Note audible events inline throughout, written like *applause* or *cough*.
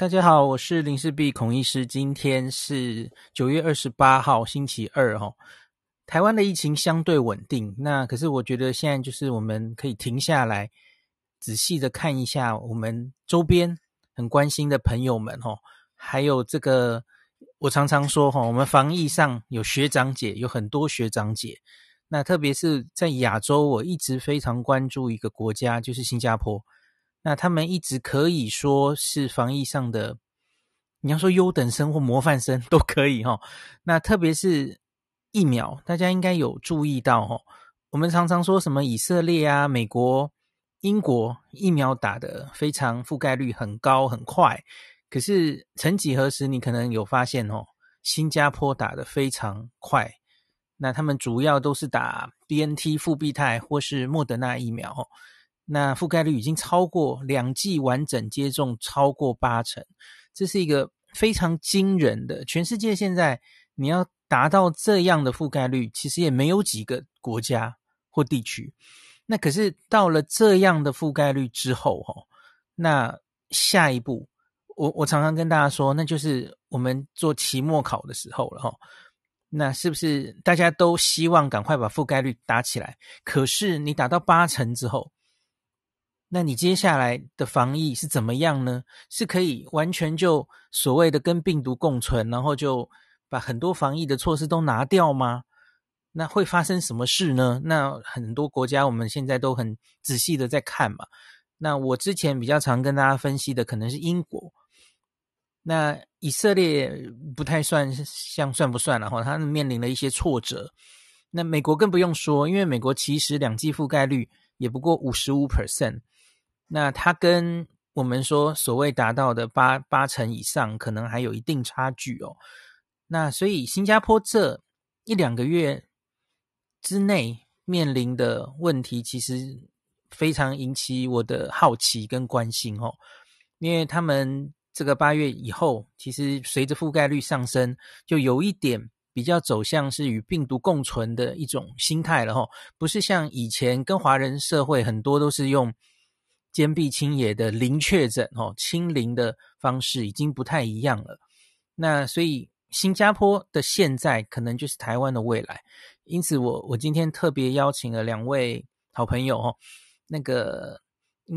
大家好，我是林氏璧孔医师。今天是九月二十八号，星期二哈。台湾的疫情相对稳定，那可是我觉得现在就是我们可以停下来，仔细的看一下我们周边很关心的朋友们哈，还有这个我常常说哈，我们防疫上有学长姐，有很多学长姐。那特别是在亚洲，我一直非常关注一个国家，就是新加坡。那他们一直可以说是防疫上的，你要说优等生或模范生 *laughs* 都可以哈。那特别是疫苗，大家应该有注意到哈。我们常常说什么以色列啊、美国、英国疫苗打得非常覆盖率很高很快，可是曾几何时，你可能有发现哦，新加坡打得非常快。那他们主要都是打 BNT 复必泰或是莫德纳疫苗。那覆盖率已经超过两剂完整接种超过八成，这是一个非常惊人的。全世界现在你要达到这样的覆盖率，其实也没有几个国家或地区。那可是到了这样的覆盖率之后，哈，那下一步，我我常常跟大家说，那就是我们做期末考的时候了，哈。那是不是大家都希望赶快把覆盖率打起来？可是你打到八成之后，那你接下来的防疫是怎么样呢？是可以完全就所谓的跟病毒共存，然后就把很多防疫的措施都拿掉吗？那会发生什么事呢？那很多国家我们现在都很仔细的在看嘛。那我之前比较常跟大家分析的可能是英国，那以色列不太算像算不算了哈？他们面临了一些挫折。那美国更不用说，因为美国其实两剂覆盖率也不过五十五 percent。那它跟我们说所谓达到的八八成以上，可能还有一定差距哦。那所以新加坡这一两个月之内面临的问题，其实非常引起我的好奇跟关心哦。因为他们这个八月以后，其实随着覆盖率上升，就有一点比较走向是与病毒共存的一种心态了哦。不是像以前跟华人社会很多都是用。坚壁清野的零确诊哦，清零的方式已经不太一样了。那所以新加坡的现在可能就是台湾的未来。因此我，我我今天特别邀请了两位好朋友哦，那个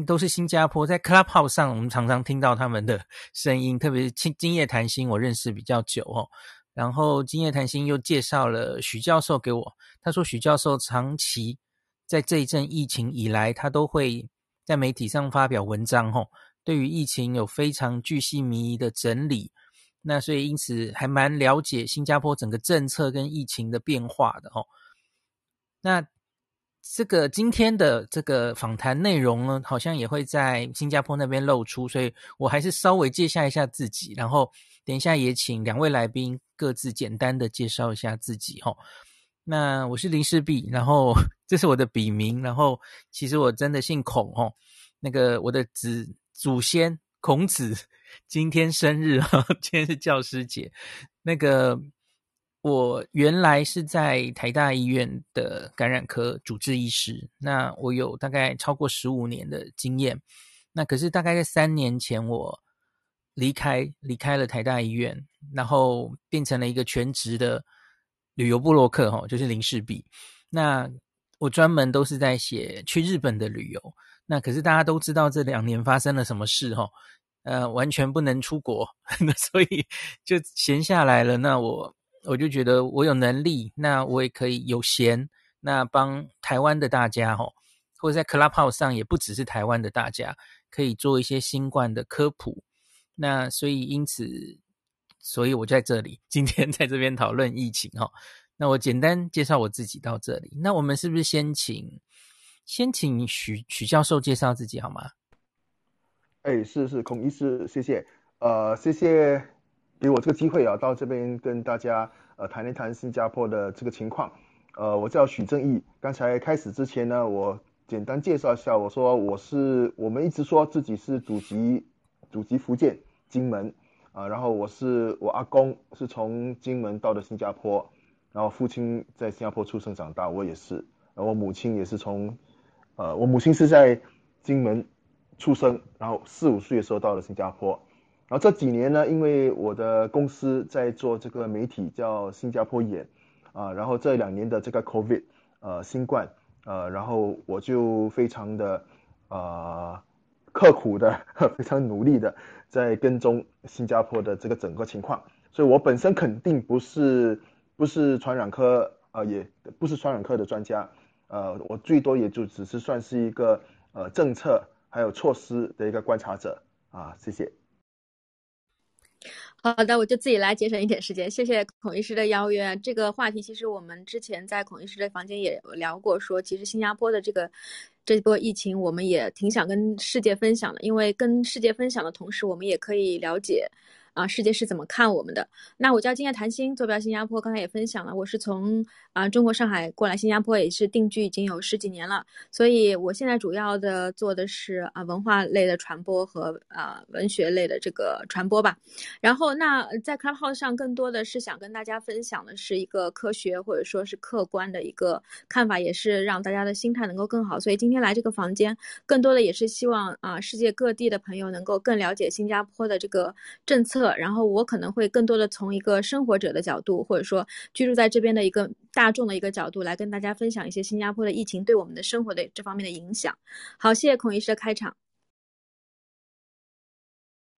都是新加坡，在 Clubhouse 上我们常常听到他们的声音，特别是今今夜谈心，我认识比较久哦。然后今夜谈心又介绍了许教授给我，他说许教授长期在这一阵疫情以来，他都会。在媒体上发表文章，吼，对于疫情有非常巨细靡遗的整理，那所以因此还蛮了解新加坡整个政策跟疫情的变化的，吼。那这个今天的这个访谈内容呢，好像也会在新加坡那边露出，所以我还是稍微介绍一下自己，然后等一下也请两位来宾各自简单的介绍一下自己，吼。那我是林氏璧，然后这是我的笔名，然后其实我真的姓孔哦。那个我的子祖先孔子今天生日哈，*laughs* 今天是教师节。那个我原来是在台大医院的感染科主治医师，那我有大概超过十五年的经验。那可是大概在三年前我离开离开了台大医院，然后变成了一个全职的。旅游部落客哈，就是林氏璧。那我专门都是在写去日本的旅游。那可是大家都知道这两年发生了什么事哈，呃，完全不能出国，*laughs* 那所以就闲下来了。那我我就觉得我有能力，那我也可以有闲，那帮台湾的大家哈，或者在 Clubhouse 上也不只是台湾的大家，可以做一些新冠的科普。那所以因此。所以我就在这里，*laughs* 今天在这边讨论疫情哈。那我简单介绍我自己到这里。那我们是不是先请先请许许教授介绍自己好吗？哎，是是，孔医师，谢谢。呃，谢谢给我这个机会啊，到这边跟大家呃谈一谈新加坡的这个情况。呃，我叫许正义。刚才开始之前呢，我简单介绍一下，我说我是我们一直说自己是祖籍祖籍福建金门。啊，然后我是我阿公是从金门到的新加坡，然后父亲在新加坡出生长大，我也是，然后我母亲也是从，呃，我母亲是在金门出生，然后四五岁的时候到了新加坡，然后这几年呢，因为我的公司在做这个媒体叫新加坡眼啊，然后这两年的这个 COVID 呃新冠呃，然后我就非常的呃刻苦的，*laughs* 非常努力的在跟踪新加坡的这个整个情况，所以我本身肯定不是不是传染科呃，也不是传染科的专家，呃，我最多也就只是算是一个呃政策还有措施的一个观察者啊，谢谢。好的，我就自己来节省一点时间。谢谢孔医师的邀约。这个话题其实我们之前在孔医师的房间也聊过，说其实新加坡的这个这波疫情，我们也挺想跟世界分享的，因为跟世界分享的同时，我们也可以了解。啊，世界是怎么看我们的？那我叫金叶谈心，坐标新加坡。刚才也分享了，我是从啊中国上海过来新加坡，也是定居已经有十几年了。所以我现在主要的做的是啊文化类的传播和啊文学类的这个传播吧。然后那在 Clubhouse 上，更多的是想跟大家分享的是一个科学或者说是客观的一个看法，也是让大家的心态能够更好。所以今天来这个房间，更多的也是希望啊世界各地的朋友能够更了解新加坡的这个政策。然后我可能会更多的从一个生活者的角度，或者说居住在这边的一个大众的一个角度来跟大家分享一些新加坡的疫情对我们的生活的这方面的影响。好，谢谢孔医师的开场。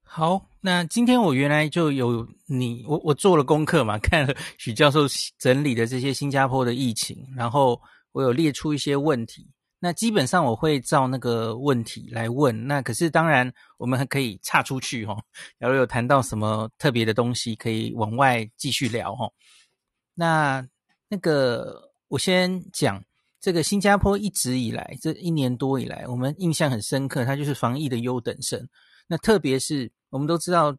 好，那今天我原来就有你，我我做了功课嘛，*laughs* 看了许教授整理的这些新加坡的疫情，然后我有列出一些问题。那基本上我会照那个问题来问，那可是当然我们还可以岔出去哦。假如有谈到什么特别的东西，可以往外继续聊哦。那那个我先讲这个新加坡一直以来这一年多以来，我们印象很深刻，它就是防疫的优等生。那特别是我们都知道，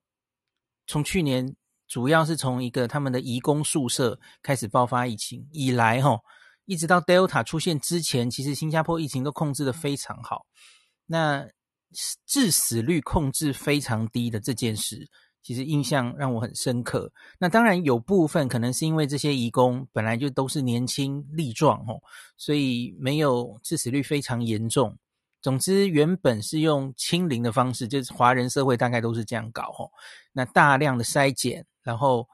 从去年主要是从一个他们的移工宿舍开始爆发疫情以来，哈。一直到 Delta 出现之前，其实新加坡疫情都控制得非常好。那致死率控制非常低的这件事，其实印象让我很深刻。那当然有部分可能是因为这些移工本来就都是年轻力壮哦，所以没有致死率非常严重。总之，原本是用清零的方式，就是华人社会大概都是这样搞哦。那大量的筛检，然后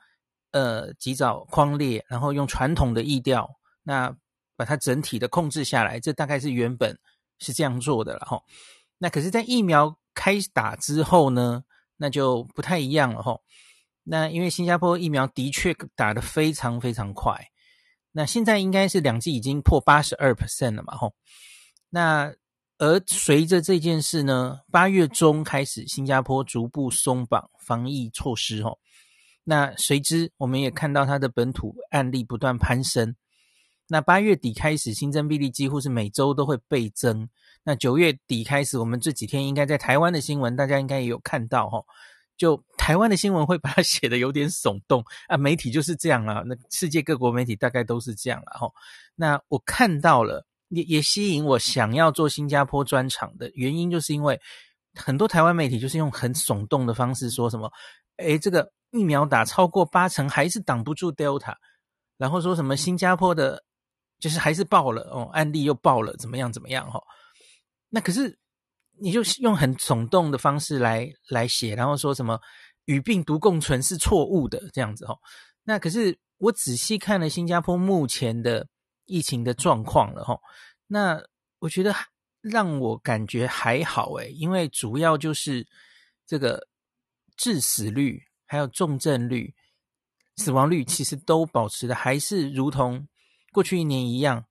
呃及早框列，然后用传统的疫调，那把它整体的控制下来，这大概是原本是这样做的了哈。那可是，在疫苗开打之后呢，那就不太一样了哈。那因为新加坡疫苗的确打得非常非常快，那现在应该是两剂已经破八十二 percent 了嘛哈。那而随着这件事呢，八月中开始，新加坡逐步松绑防疫措施哈。那随之我们也看到它的本土案例不断攀升。那八月底开始，新增病例几乎是每周都会倍增。那九月底开始，我们这几天应该在台湾的新闻，大家应该也有看到哈。就台湾的新闻会把它 *laughs* 写得有点耸动啊，媒体就是这样了。那世界各国媒体大概都是这样了哈。那我看到了，也也吸引我想要做新加坡专场的原因，就是因为很多台湾媒体就是用很耸动的方式说什么，诶，这个疫苗打超过八成还是挡不住 Delta，然后说什么新加坡的。就是还是爆了哦，案例又爆了，怎么样怎么样哈、哦？那可是你就用很耸动的方式来来写，然后说什么与病毒共存是错误的这样子哈、哦？那可是我仔细看了新加坡目前的疫情的状况了哈、哦，那我觉得让我感觉还好诶，因为主要就是这个致死率还有重症率、死亡率其实都保持的还是如同。过去一年一样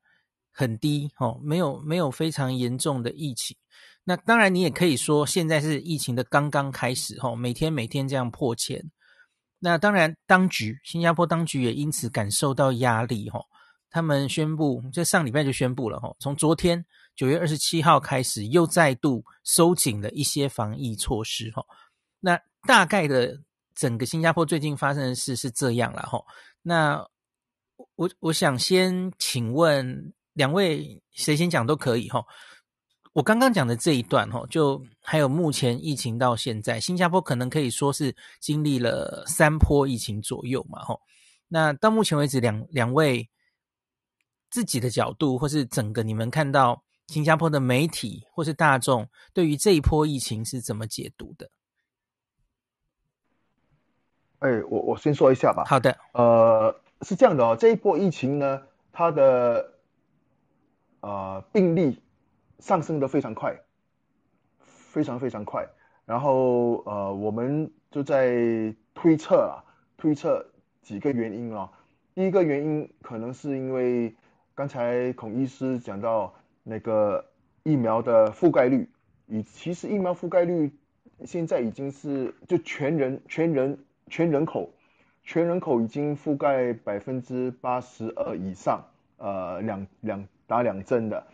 很低哦，没有没有非常严重的疫情。那当然，你也可以说现在是疫情的刚刚开始哦，每天每天这样破千。那当然，当局新加坡当局也因此感受到压力哦。他们宣布，这上礼拜就宣布了哦，从昨天九月二十七号开始，又再度收紧了一些防疫措施哦。那大概的整个新加坡最近发生的事是这样了哈。那我我想先请问两位，谁先讲都可以哈。我刚刚讲的这一段哈，就还有目前疫情到现在，新加坡可能可以说是经历了三波疫情左右嘛哈。那到目前为止，两两位自己的角度，或是整个你们看到新加坡的媒体或是大众对于这一波疫情是怎么解读的？哎，我我先说一下吧。好的。呃，是这样的哦，这一波疫情呢，它的呃病例上升的非常快，非常非常快。然后呃，我们就在推测啊，推测几个原因哦。第一个原因可能是因为刚才孔医师讲到那个疫苗的覆盖率，与其实疫苗覆盖率现在已经是就全人全人全人口全人口已经覆盖百分之八十二以上，呃，两两打两针的。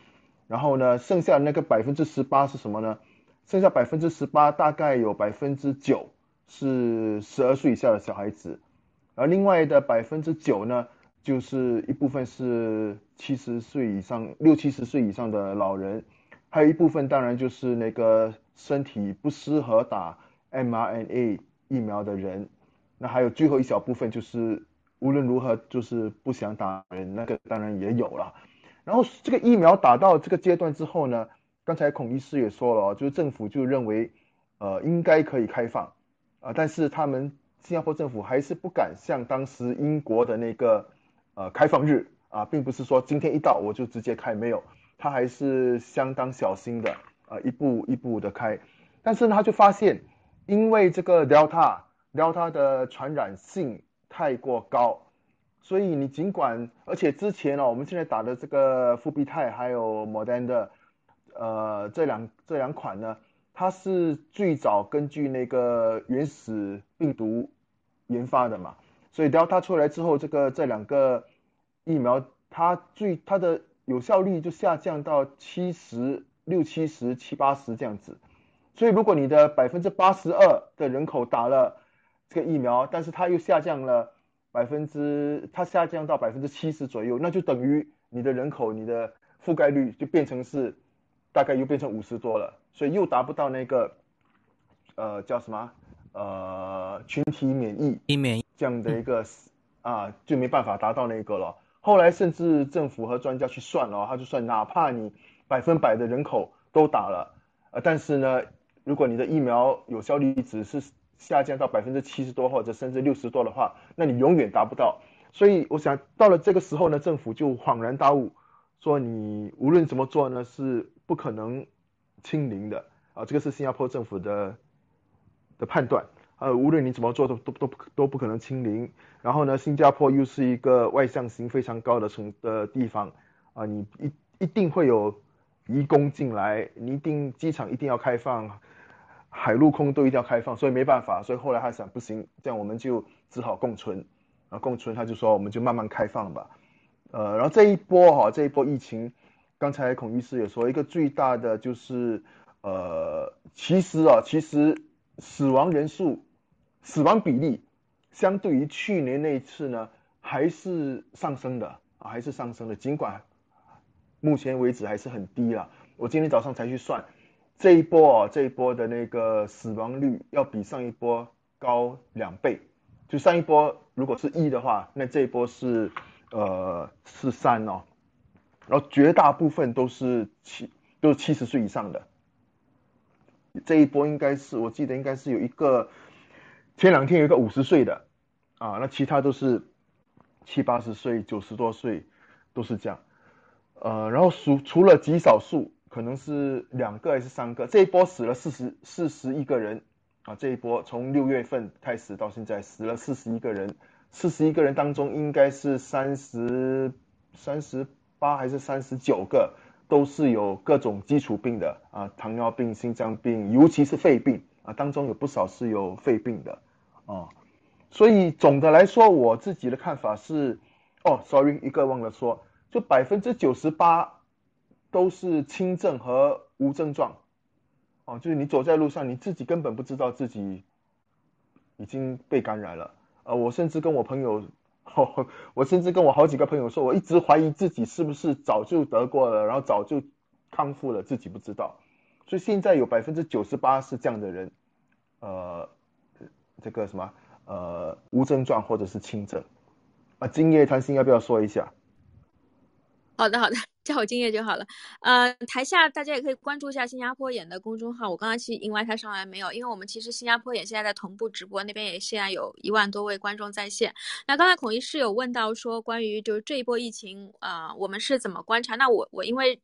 然后呢，剩下那个百分之十八是什么呢？剩下百分之十八大概有百分之九是十二岁以下的小孩子。而另外的百分之九呢，就是一部分是七十岁以上、六七十岁以上的老人，还有一部分当然就是那个身体不适合打 mRNA 疫苗的人，那还有最后一小部分就是无论如何就是不想打人，那个当然也有了。然后这个疫苗打到这个阶段之后呢，刚才孔医师也说了，就是政府就认为，呃，应该可以开放，啊、但是他们。新加坡政府还是不敢像当时英国的那个呃开放日啊，并不是说今天一到我就直接开，没有，他还是相当小心的啊，一步一步的开。但是呢，他就发现，因为这个 Delta 然后它的传染性太过高，所以你尽管，而且之前呢、哦，我们现在打的这个复必泰还有摩丹的呃这两这两款呢，它是最早根据那个原始病毒。研发的嘛，所以 Delta 出来之后，这个这两个疫苗，它最它的有效率就下降到七十六、七十七八十这样子。所以如果你的百分之八十二的人口打了这个疫苗，但是它又下降了百分之，它下降到百分之七十左右，那就等于你的人口你的覆盖率就变成是大概又变成五十多了，所以又达不到那个呃叫什么？呃，群体免疫，免疫这样的一个啊，就没办法达到那个了。后来甚至政府和专家去算了，他就算，哪怕你百分百的人口都打了，呃，但是呢，如果你的疫苗有效率只是下降到百分之七十多或者甚至六十多的话，那你永远达不到。所以我想到了这个时候呢，政府就恍然大悟，说你无论怎么做呢，是不可能清零的啊。这个是新加坡政府的。的判断，呃，无论你怎么做都都都都不可能清零。然后呢，新加坡又是一个外向型非常高的城的地方，啊、你一一定会有移工进来，你一定机场一定要开放，海陆空都一定要开放，所以没办法，所以后来他想不行，这样我们就只好共存，啊，共存，他就说我们就慢慢开放吧，呃，然后这一波哈，这一波疫情，刚才孔医师也说，一个最大的就是，呃，其实啊，其实。死亡人数、死亡比例，相对于去年那一次呢，还是上升的啊，还是上升的。尽管目前为止还是很低啊。我今天早上才去算，这一波啊，这一波的那个死亡率要比上一波高两倍。就上一波如果是一的话，那这一波是呃是三哦。然后绝大部分都是七，都是七十岁以上的。这一波应该是，我记得应该是有一个，前两天有一个五十岁的，啊，那其他都是七八十岁、九十多岁，都是这样，呃，然后除除了极少数，可能是两个还是三个，这一波死了四十四十一个人，啊，这一波从六月份开始到现在死了四十一个人，四十一个人当中应该是三十三十八还是三十九个。都是有各种基础病的啊，糖尿病、心脏病，尤其是肺病啊，当中有不少是有肺病的啊。所以总的来说，我自己的看法是，哦，sorry，一个忘了说，就百分之九十八都是轻症和无症状，哦，就是你走在路上，你自己根本不知道自己已经被感染了。呃，我甚至跟我朋友。我我甚至跟我好几个朋友说，我一直怀疑自己是不是早就得过了，然后早就康复了，自己不知道。所以现在有百分之九十八是这样的人，呃，这个什么呃无症状或者是轻症。啊，今夜谈心要不要说一下？好的好的，叫我敬业就好了。呃，台下大家也可以关注一下新加坡演的公众号。我刚刚其实 invite 他上来没有，因为我们其实新加坡演现在在同步直播，那边也现在有一万多位观众在线。那刚才孔医师有问到说，关于就是这一波疫情，啊、呃，我们是怎么观察？那我我因为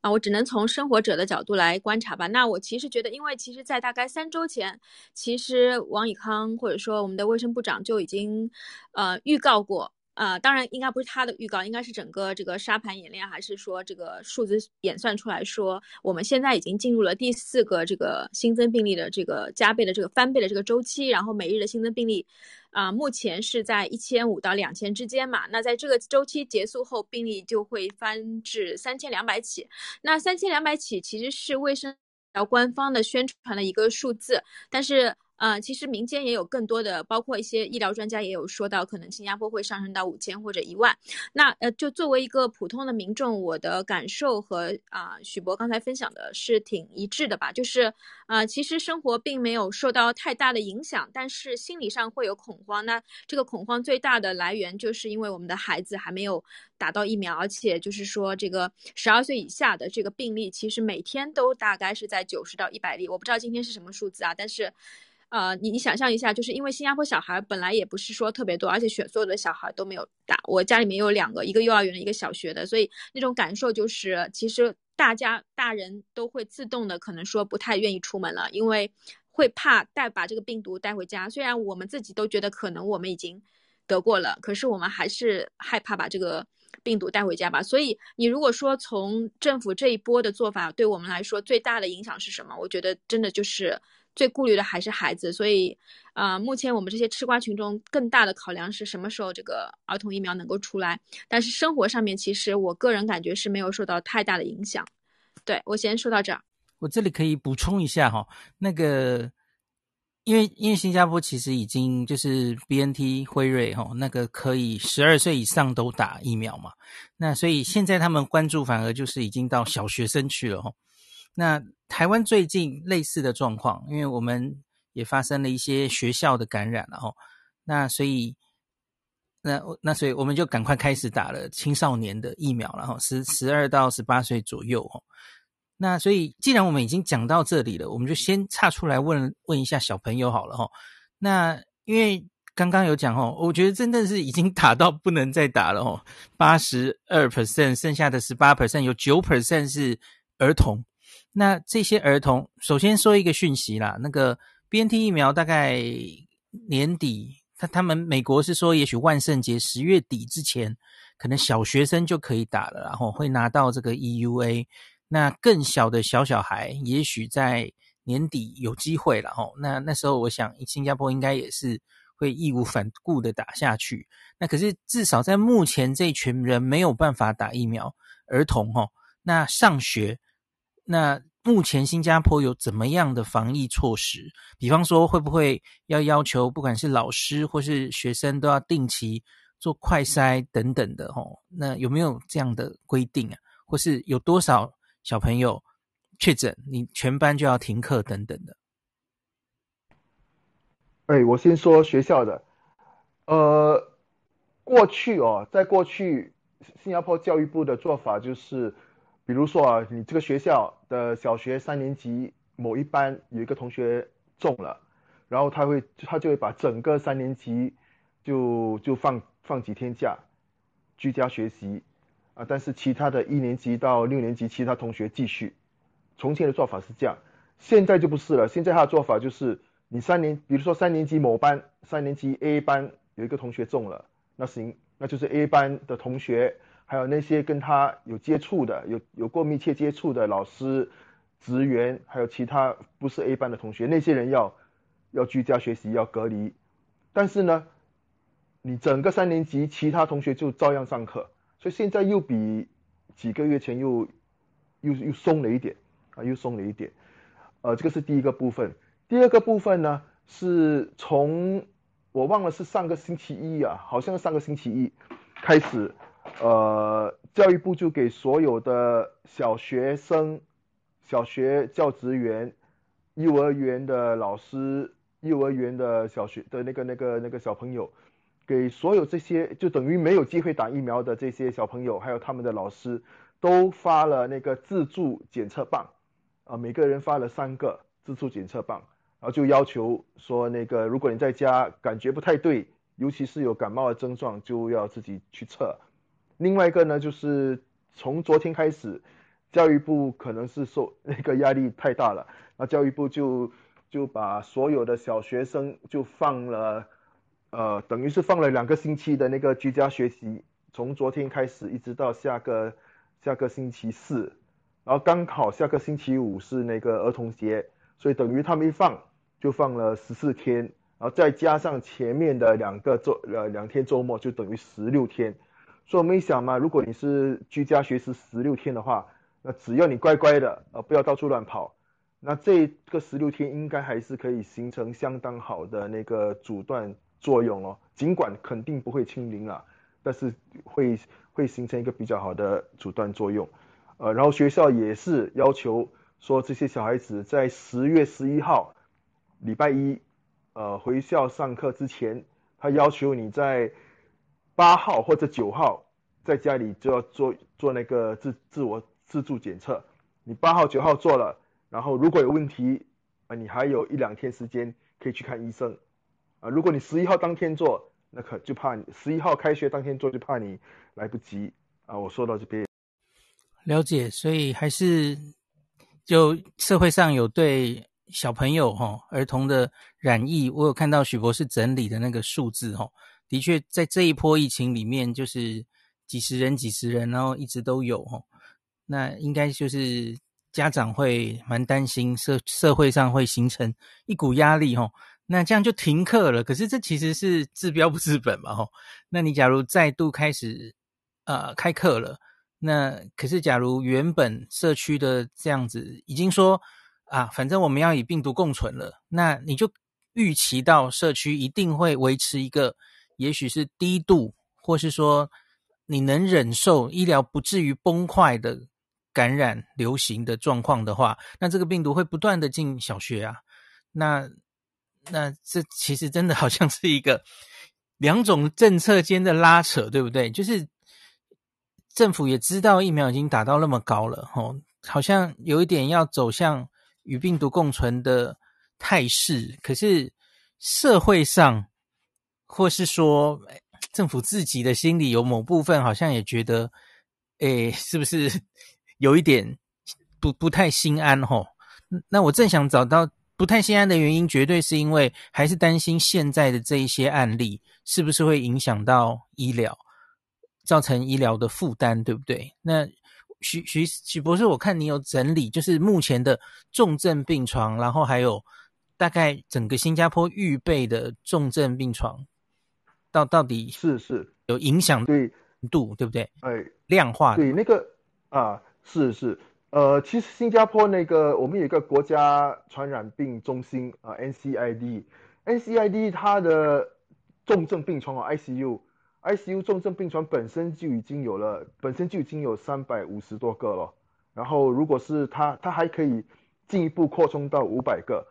啊、我只能从生活者的角度来观察吧。那我其实觉得，因为其实在大概三周前，其实王以康或者说我们的卫生部长就已经呃预告过。啊、当然应该不是他的预告，应该是整个这个沙盘演练，还是说这个数字演算出来说，我们现在已经进入了第四个这个新增病例的这个加倍的这个翻倍的这个周期，然后每日的新增病例，啊、目前是在一千五到两千之间嘛，那在这个周期结束后，病例就会翻至三千两百起，那三千两百起其实是卫生官方的宣传的一个数字，但是。啊、呃，其实民间也有更多的，包括一些医疗专家也有说到，可能新加坡会上升到五千或者一万。那呃，就作为一个普通的民众，我的感受和啊、许博刚才分享的是挺一致的吧，就是啊、其实生活并没有受到太大的影响，但是心理上会有恐慌。那这个恐慌最大的来源就是因为我们的孩子还没有打到疫苗，而且就是说这个十二岁以下的这个病例，其实每天都大概是在九十到一百例。我不知道今天是什么数字啊，但是。呃，你你想象一下，就是因为新加坡小孩本来也不是说特别多，而且选所有的小孩都没有打。我家里面有两个，一个幼儿园的，一个小学的，所以那种感受就是，其实大家大人都会自动的可能说不太愿意出门了，因为会怕带把这个病毒带回家。虽然我们自己都觉得可能我们已经得过了，可是我们还是害怕把这个病毒带回家吧。所以你如果说从政府这一波的做法对我们来说最大的影响是什么？我觉得真的就是。最顾虑的还是孩子，所以，啊、目前我们这些吃瓜群众更大的考量是什么时候这个儿童疫苗能够出来？但是生活上面，其实我个人感觉是没有受到太大的影响。对，我先说到这儿。我这里可以补充一下哈，那个，因为因为新加坡其实已经就是 BNT 辉瑞哈，那个可以十二岁以上都打疫苗嘛，那所以现在他们关注反而就是已经到小学生去了哈。那台湾最近类似的状况，因为我们也发生了一些学校的感染了哦，那所以，那那所以我们就赶快开始打了青少年的疫苗了哈，十十二到十八岁左右哦。那所以既然我们已经讲到这里了，我们就先岔出来问问一下小朋友好了哈。那因为刚刚有讲哦，我觉得真的是已经打到不能再打了哦，八十二 percent，剩下的十八 percent 有九 percent 是儿童。那这些儿童，首先说一个讯息啦，那个 BNT 疫苗大概年底，他他们美国是说，也许万圣节十月底之前，可能小学生就可以打了，然后会拿到这个 EUA。那更小的小小孩，也许在年底有机会了吼。那那时候，我想新加坡应该也是会义无反顾的打下去。那可是至少在目前这群人没有办法打疫苗，儿童吼，那上学。那目前新加坡有怎么样的防疫措施？比方说，会不会要要求不管是老师或是学生都要定期做快筛等等的？吼，那有没有这样的规定啊？或是有多少小朋友确诊，你全班就要停课等等的？哎，我先说学校的，呃，过去哦，在过去新加坡教育部的做法就是。比如说啊，你这个学校的小学三年级某一班有一个同学中了，然后他会他就会把整个三年级就就放放几天假，居家学习啊，但是其他的一年级到六年级其他同学继续。从前的做法是这样，现在就不是了。现在他的做法就是，你三年，比如说三年级某班三年级 A 班有一个同学中了，那行，那就是 A 班的同学。还有那些跟他有接触的、有有过密切接触的老师、职员，还有其他不是 A 班的同学，那些人要要居家学习、要隔离。但是呢，你整个三年级其他同学就照样上课，所以现在又比几个月前又又又松了一点啊，又松了一点。呃，这个是第一个部分。第二个部分呢，是从我忘了是上个星期一啊，好像是上个星期一开始。呃，教育部就给所有的小学生、小学教职员、幼儿园的老师、幼儿园的小学的那个、那个、那个小朋友，给所有这些就等于没有机会打疫苗的这些小朋友，还有他们的老师，都发了那个自助检测棒，啊，每个人发了三个自助检测棒，然后就要求说那个如果你在家感觉不太对，尤其是有感冒的症状，就要自己去测。另外一个呢，就是从昨天开始，教育部可能是受那个压力太大了，那教育部就就把所有的小学生就放了，呃，等于是放了两个星期的那个居家学习，从昨天开始一直到下个下个星期四，然后刚好下个星期五是那个儿童节，所以等于他们一放就放了十四天，然后再加上前面的两个周呃两天周末，就等于十六天。所以我们一想嘛，如果你是居家学习十六天的话，那只要你乖乖的，呃，不要到处乱跑，那这个十六天应该还是可以形成相当好的那个阻断作用哦。尽管肯定不会清零了，但是会会形成一个比较好的阻断作用。呃，然后学校也是要求说，这些小孩子在十月十一号礼拜一，呃，回校上课之前，他要求你在八号或者九号在家里就要做做那个自自我自助检测，你八号九号做了，然后如果有问题啊，你还有一两天时间可以去看医生啊。如果你十一号当天做，那可就怕你十一号开学当天做就怕你来不及啊。我说到这边，了解，所以还是就社会上有对小朋友哈儿童的染疫，我有看到许博士整理的那个数字哈。的确，在这一波疫情里面，就是几十人、几十人，然后一直都有吼。那应该就是家长会蛮担心，社社会上会形成一股压力吼。那这样就停课了。可是这其实是治标不治本嘛吼。那你假如再度开始呃开课了，那可是假如原本社区的这样子已经说啊，反正我们要与病毒共存了，那你就预期到社区一定会维持一个。也许是低度，或是说你能忍受医疗不至于崩坏的感染流行的状况的话，那这个病毒会不断的进小学啊。那那这其实真的好像是一个两种政策间的拉扯，对不对？就是政府也知道疫苗已经打到那么高了，吼，好像有一点要走向与病毒共存的态势，可是社会上。或是说，政府自己的心里有某部分好像也觉得，诶，是不是有一点不不太心安吼？那我正想找到不太心安的原因，绝对是因为还是担心现在的这一些案例是不是会影响到医疗，造成医疗的负担，对不对？那许许许博士，我看你有整理，就是目前的重症病床，然后还有大概整个新加坡预备的重症病床。到到底是是。有影响对。度对不对？哎，量化对那个啊是是。呃，其实新加坡那个我们有一个国家传染病中心啊 NCID，NCID 它的重症病床啊 ICU ICU 重症病床本身就已经有了，本身就已经有三百五十多个了。然后如果是它它还可以进一步扩充到五百个，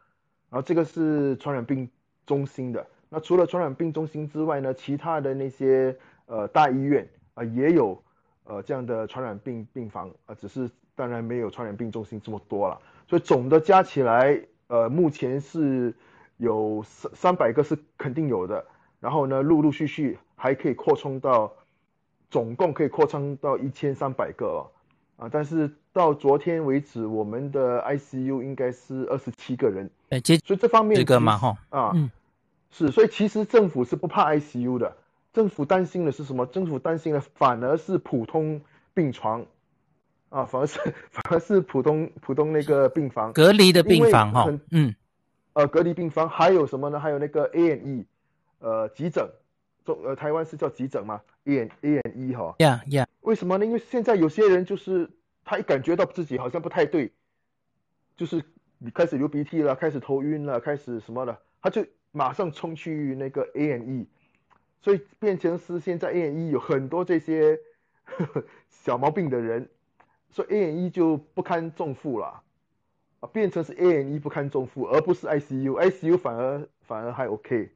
然后这个是传染病中心的。那除了传染病中心之外呢，其他的那些呃大医院啊、呃、也有呃这样的传染病病房啊、呃，只是当然没有传染病中心这么多了。所以总的加起来，呃目前是有三三百个是肯定有的，然后呢陆陆续续还可以扩充到，总共可以扩充到一千三百个哦，啊，但是到昨天为止，我们的 ICU 应该是二十七个人，哎，接所以这方面这个嘛哈啊。嗯是，所以其实政府是不怕 ICU 的，政府担心的是什么？政府担心的反而是普通病床，啊，反而是反而是普通普通那个病房，隔离的病房哈，嗯，呃，隔离病房还有什么呢？还有那个 A N E，呃，急诊，中呃台湾是叫急诊吗？A A&E 哈，Yeah Yeah，为什么呢？因为现在有些人就是他一感觉到自己好像不太对，就是你开始流鼻涕了，开始头晕了，开始什么了，他就。马上冲去那个 A N E，所以变成是现在 A N E 有很多这些呵 *laughs* 呵小毛病的人，所以 A&E 就不堪重负了，啊，变成是 A N E 不堪重负，而不是 ICU，ICU 反而反而还 OK，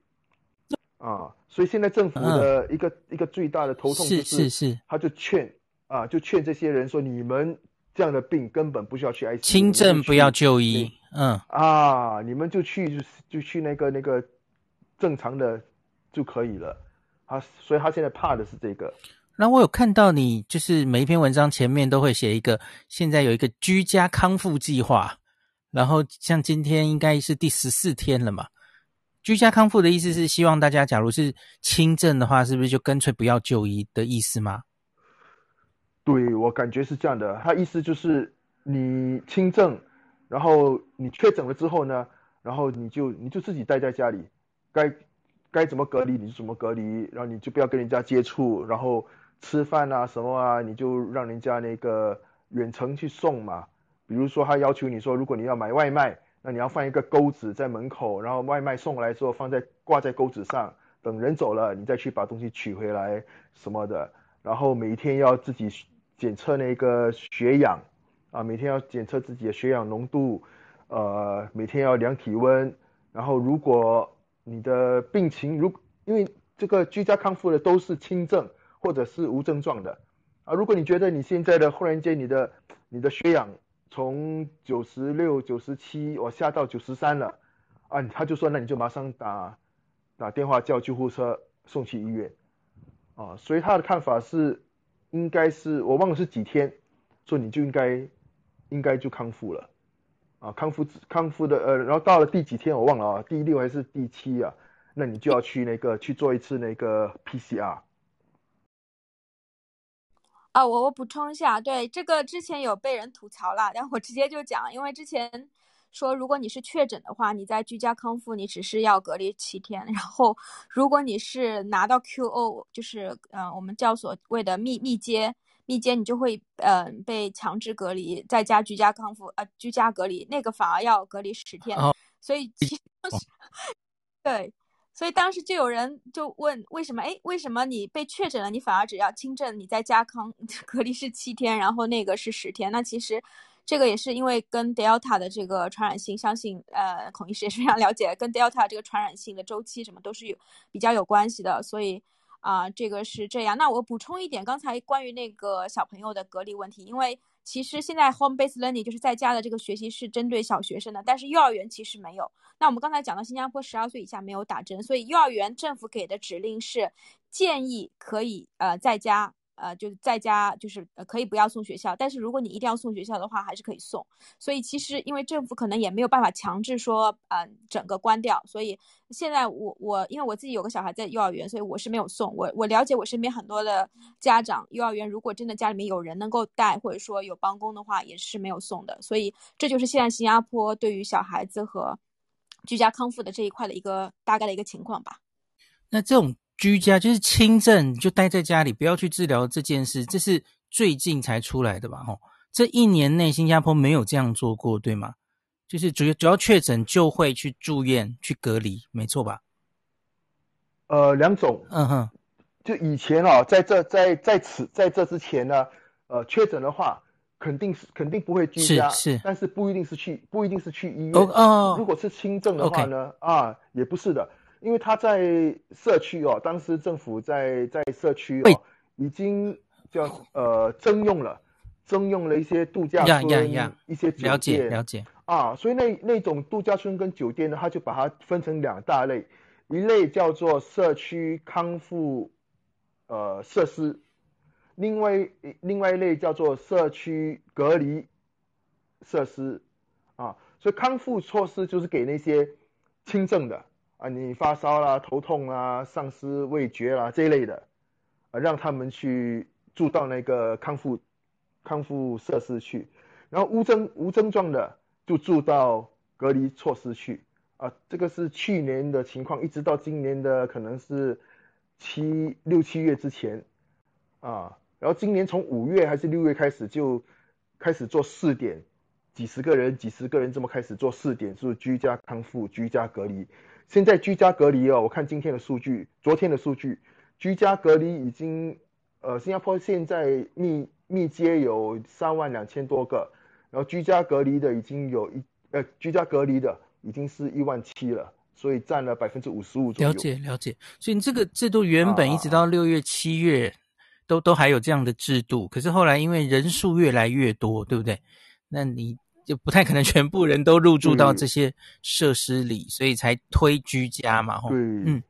啊，所以现在政府的一个、嗯、一个最大的头痛就，是是是，他就劝啊，就劝这些人说，你们这样的病根本不需要去 ICU，轻症不要就医，嗯啊，你们就去就就去那个那个正常的就可以了。啊所以他现在怕的是这个。那我有看到你，就是每一篇文章前面都会写一个，现在有一个居家康复计划，然后像今天应该是第十四天了嘛。居家康复的意思是希望大家，假如是轻症的话，是不是就干脆不要就医的意思吗？对，我感觉是这样的，他意思就是你轻症，然后你确诊了之后呢，然后你就你就自己待在家里，该该怎么隔离你就怎么隔离，然后你就不要跟人家接触，然后吃饭啊什么啊，你就让人家那个远程去送嘛。比如说他要求你说，如果你要买外卖。那你要放一个钩子在门口，然后外卖送来之后放在挂在钩子上，等人走了你再去把东西取回来什么的。然后每天要自己检测那个血氧，啊，每天要检测自己的血氧浓度，呃，每天要量体温。然后如果你的病情如因为这个居家康复的都是轻症或者是无症状的，啊，如果你觉得你现在的忽然间你的你的血氧从九十六、九十七，我下到九十三了，啊，他就说，那你就马上打打电话叫救护车送去医院，啊，所以他的看法是，应该是我忘了是几天，所以你就应该应该就康复了，啊，康复康复的呃，然后到了第几天我忘了啊，第六还是第七啊，那你就要去那个去做一次那个 PCR。啊，我我补充一下，对这个之前有被人吐槽了，但我直接就讲，因为之前说如果你是确诊的话，你在居家康复，你只是要隔离七天，*laughs* 然后如果你是拿到 QO，就是嗯、呃，我们叫所谓的密密接密接，你就会嗯、呃、被强制隔离，在家居家康复，呃，居家隔离那个反而要隔离十天，哦、所以其实、哦、*laughs* 对。所以当时就有人就问为什么？哎，为什么你被确诊了，你反而只要轻症，你在家康 *laughs* 隔离是七天，然后那个是十天？那其实这个也是因为跟 Delta 的这个传染性，相信呃孔医师也是非常了解，跟 Delta 这个传染性的周期什么都是有比较有关系的。所以啊、这个是这样。那我补充一点，刚才关于那个小朋友的隔离问题，因为。其实现在 home based learning 就是在家的这个学习是针对小学生的，但是幼儿园其实没有。那我们刚才讲到新加坡十二岁以下没有打针，所以幼儿园政府给的指令是建议可以呃在家。呃，就是在家，就是可以不要送学校，但是如果你一定要送学校的话，还是可以送。所以其实因为政府可能也没有办法强制说，呃，整个关掉。所以现在我我因为我自己有个小孩在幼儿园，所以我是没有送。我我了解我身边很多的家长，幼儿园如果真的家里面有人能够带，或者说有帮工的话，也是没有送的。所以这就是现在新加坡对于小孩子和居家康复的这一块的一个大概的一个情况吧。那这种。居家就是轻症，就待在家里，不要去治疗这件事，这是最近才出来的吧？吼，这一年内新加坡没有这样做过，对吗？就是主要主要确诊就会去住院去隔离，没错吧？呃，两种，嗯哼，就以前啊，在这在在此在这之前呢，呃，确诊的话，肯定是肯定不会居家，是是，但是不一定是去不一定是去医院，哦哦，如果是轻症的话呢啊，也不是的。因为他在社区哦，当时政府在在社区哦，已经叫呃征用了，征用了一些度假村.一些酒店，了解了解啊，所以那那种度假村跟酒店呢，他就把它分成两大类，一类叫做社区康复呃设施，另外另外一类叫做社区隔离设施啊，所以康复措施就是给那些轻症的。啊，你发烧啦、头痛啦、丧失味觉啦这一类的，啊，让他们去住到那个康复康复设施去，然后无症无症状的就住到隔离措施去。啊，这个是去年的情况，一直到今年的可能是七六七月之前，啊，然后今年从五月还是六月开始就开始做试点，几十个人几十个人这么开始做试点，是居家康复、居家隔离。现在居家隔离哦，我看今天的数据，昨天的数据，居家隔离已经，呃，新加坡现在密密接有三万两千多个，然后居家隔离的已经有一，呃，居家隔离的已经是一万七了，所以占了百分之五十五左右。了解了解，所以这个制度原本一直到六月七月都都还有这样的制度。可是后来因为人数越来越多，对不对？那你就不太可能全部人都入住到这些设施里，所以才推居家嘛。对，嗯，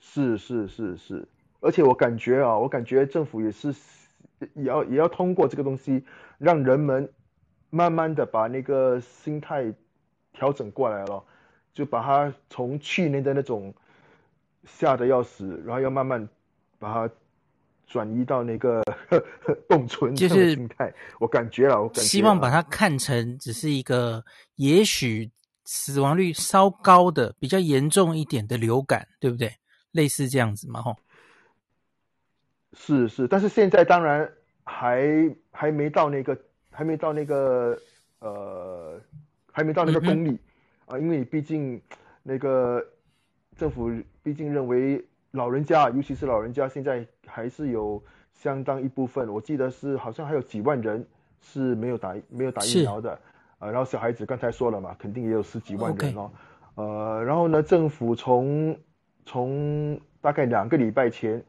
是是是是，而且我感觉啊，我感觉政府也是也要也要通过这个东西，让人们慢慢的把那个心态调整过来了，就把它从去年的那种。吓得要死，然后要慢慢把它转移到那个 *laughs* 冻存这样的心态。我感觉啊，我感觉希望把它看成只是一个也许死亡率稍高的、比较严重一点的流感，对不对？类似这样子嘛，吼。是是，但是现在当然还还没到那个，还没到那个呃，还没到那个公里、嗯、啊，因为毕竟那个。政府毕竟认为老人家，尤其是老人家，现在还是有相当一部分，我记得是好像还有几万人是没有打没有打疫苗的，呃，然后小孩子刚才说了嘛，肯定也有十几万人哦.呃，然后呢，政府从从大概两个礼拜前，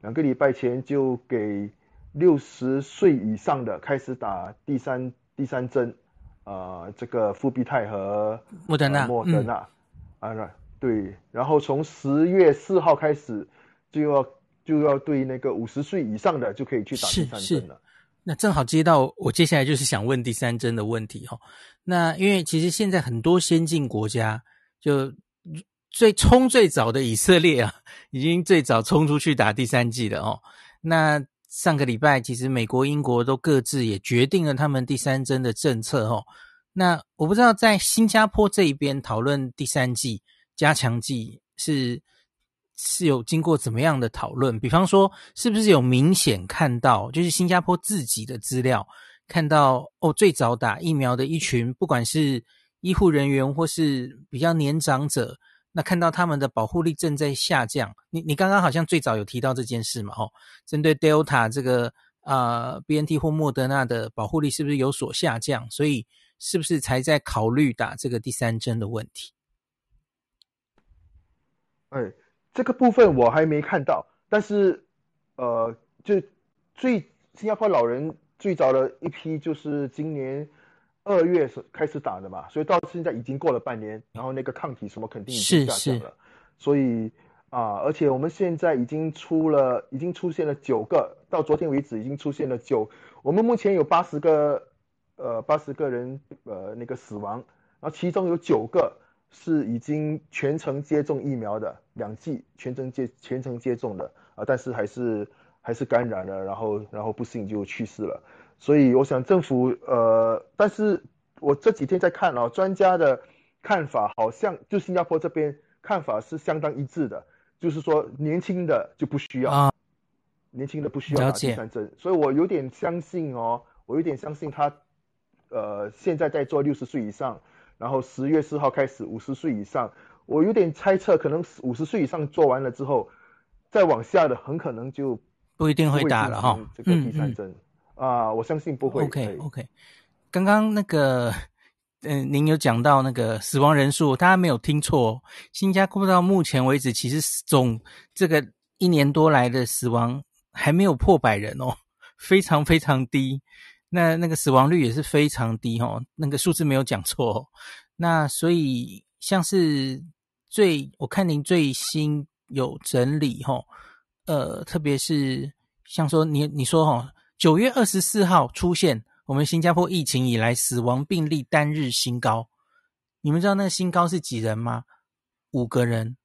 两个礼拜前就给六十岁以上的开始打第三第三针，呃，这个复必泰和莫德纳，莫德纳，啊，嗯对，然后从十月四号开始，就要就要对那个五十岁以上的就可以去打第三针了。那正好接到我接下来就是想问第三针的问题哈。那因为其实现在很多先进国家，就最冲最早的以色列啊，已经最早冲出去打第三剂了哦。那上个礼拜其实美国、英国都各自也决定了他们第三针的政策哦。那我不知道在新加坡这一边讨论第三剂。加强剂是是有经过怎么样的讨论？比方说，是不是有明显看到，就是新加坡自己的资料看到哦，最早打疫苗的一群，不管是医护人员或是比较年长者，那看到他们的保护力正在下降。你你刚刚好像最早有提到这件事嘛？哦，针对 Delta 这个呃 BNT 或莫德纳的保护力是不是有所下降？所以是不是才在考虑打这个第三针的问题？哎，这个部分我还没看到，但是，呃，就最新加坡老人最早的一批就是今年二月是开始打的嘛，所以到现在已经过了半年，然后那个抗体什么肯定已经下降了，是是所以啊，而且我们现在已经出了，已经出现了九个，到昨天为止已经出现了九，我们目前有八十个，呃，八十个人呃那个死亡，然后其中有九个。是已经全程接种疫苗的两剂全程接全程接种的啊，但是还是还是感染了，然后然后不幸就去世了。所以我想政府呃，但是我这几天在看啊，专家的看法好像就新加坡这边看法是相当一致的，就是说年轻的就不需要啊，年轻的不需要打第三针。所以我有点相信哦，我有点相信他呃现在在做六十岁以上。然后十月四号开始，五十岁以上，我有点猜测，可能五十岁以上做完了之后，再往下的很可能就不一定会打了哈。这个第三针、嗯嗯、啊，我相信不会。OK OK，刚刚那个，嗯、呃，您有讲到那个死亡人数，大家没有听错，新加坡到目前为止，其实总这个一年多来的死亡还没有破百人哦，非常非常低。那那个死亡率也是非常低哦，那个数字没有讲错哦。那所以像是最我看您最新有整理哈，呃，特别是像说你你说哈，九月二十四号出现我们新加坡疫情以来死亡病例单日新高，你们知道那个新高是几人吗？五个人。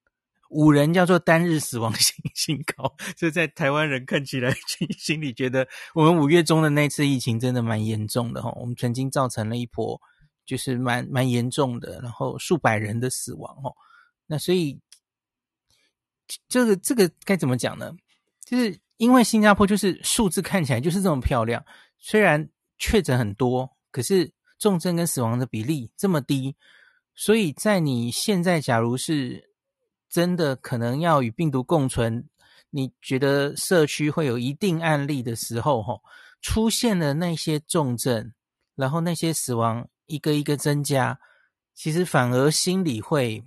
五人叫做单日死亡新 *laughs* 新高，这在台湾人看起来 *laughs* 心心里觉得，我们五月中的那次疫情真的蛮严重的哈，我们曾经造成了一波就是蛮蛮严重的，然后数百人的死亡哦。那所以这个这个该怎么讲呢？就是因为新加坡就是数字看起来就是这么漂亮，虽然确诊很多，可是重症跟死亡的比例这么低，所以在你现在假如是。真的可能要与病毒共存，你觉得社区会有一定案例的时候，吼，出现了那些重症，然后那些死亡一个一个增加，其实反而心里会，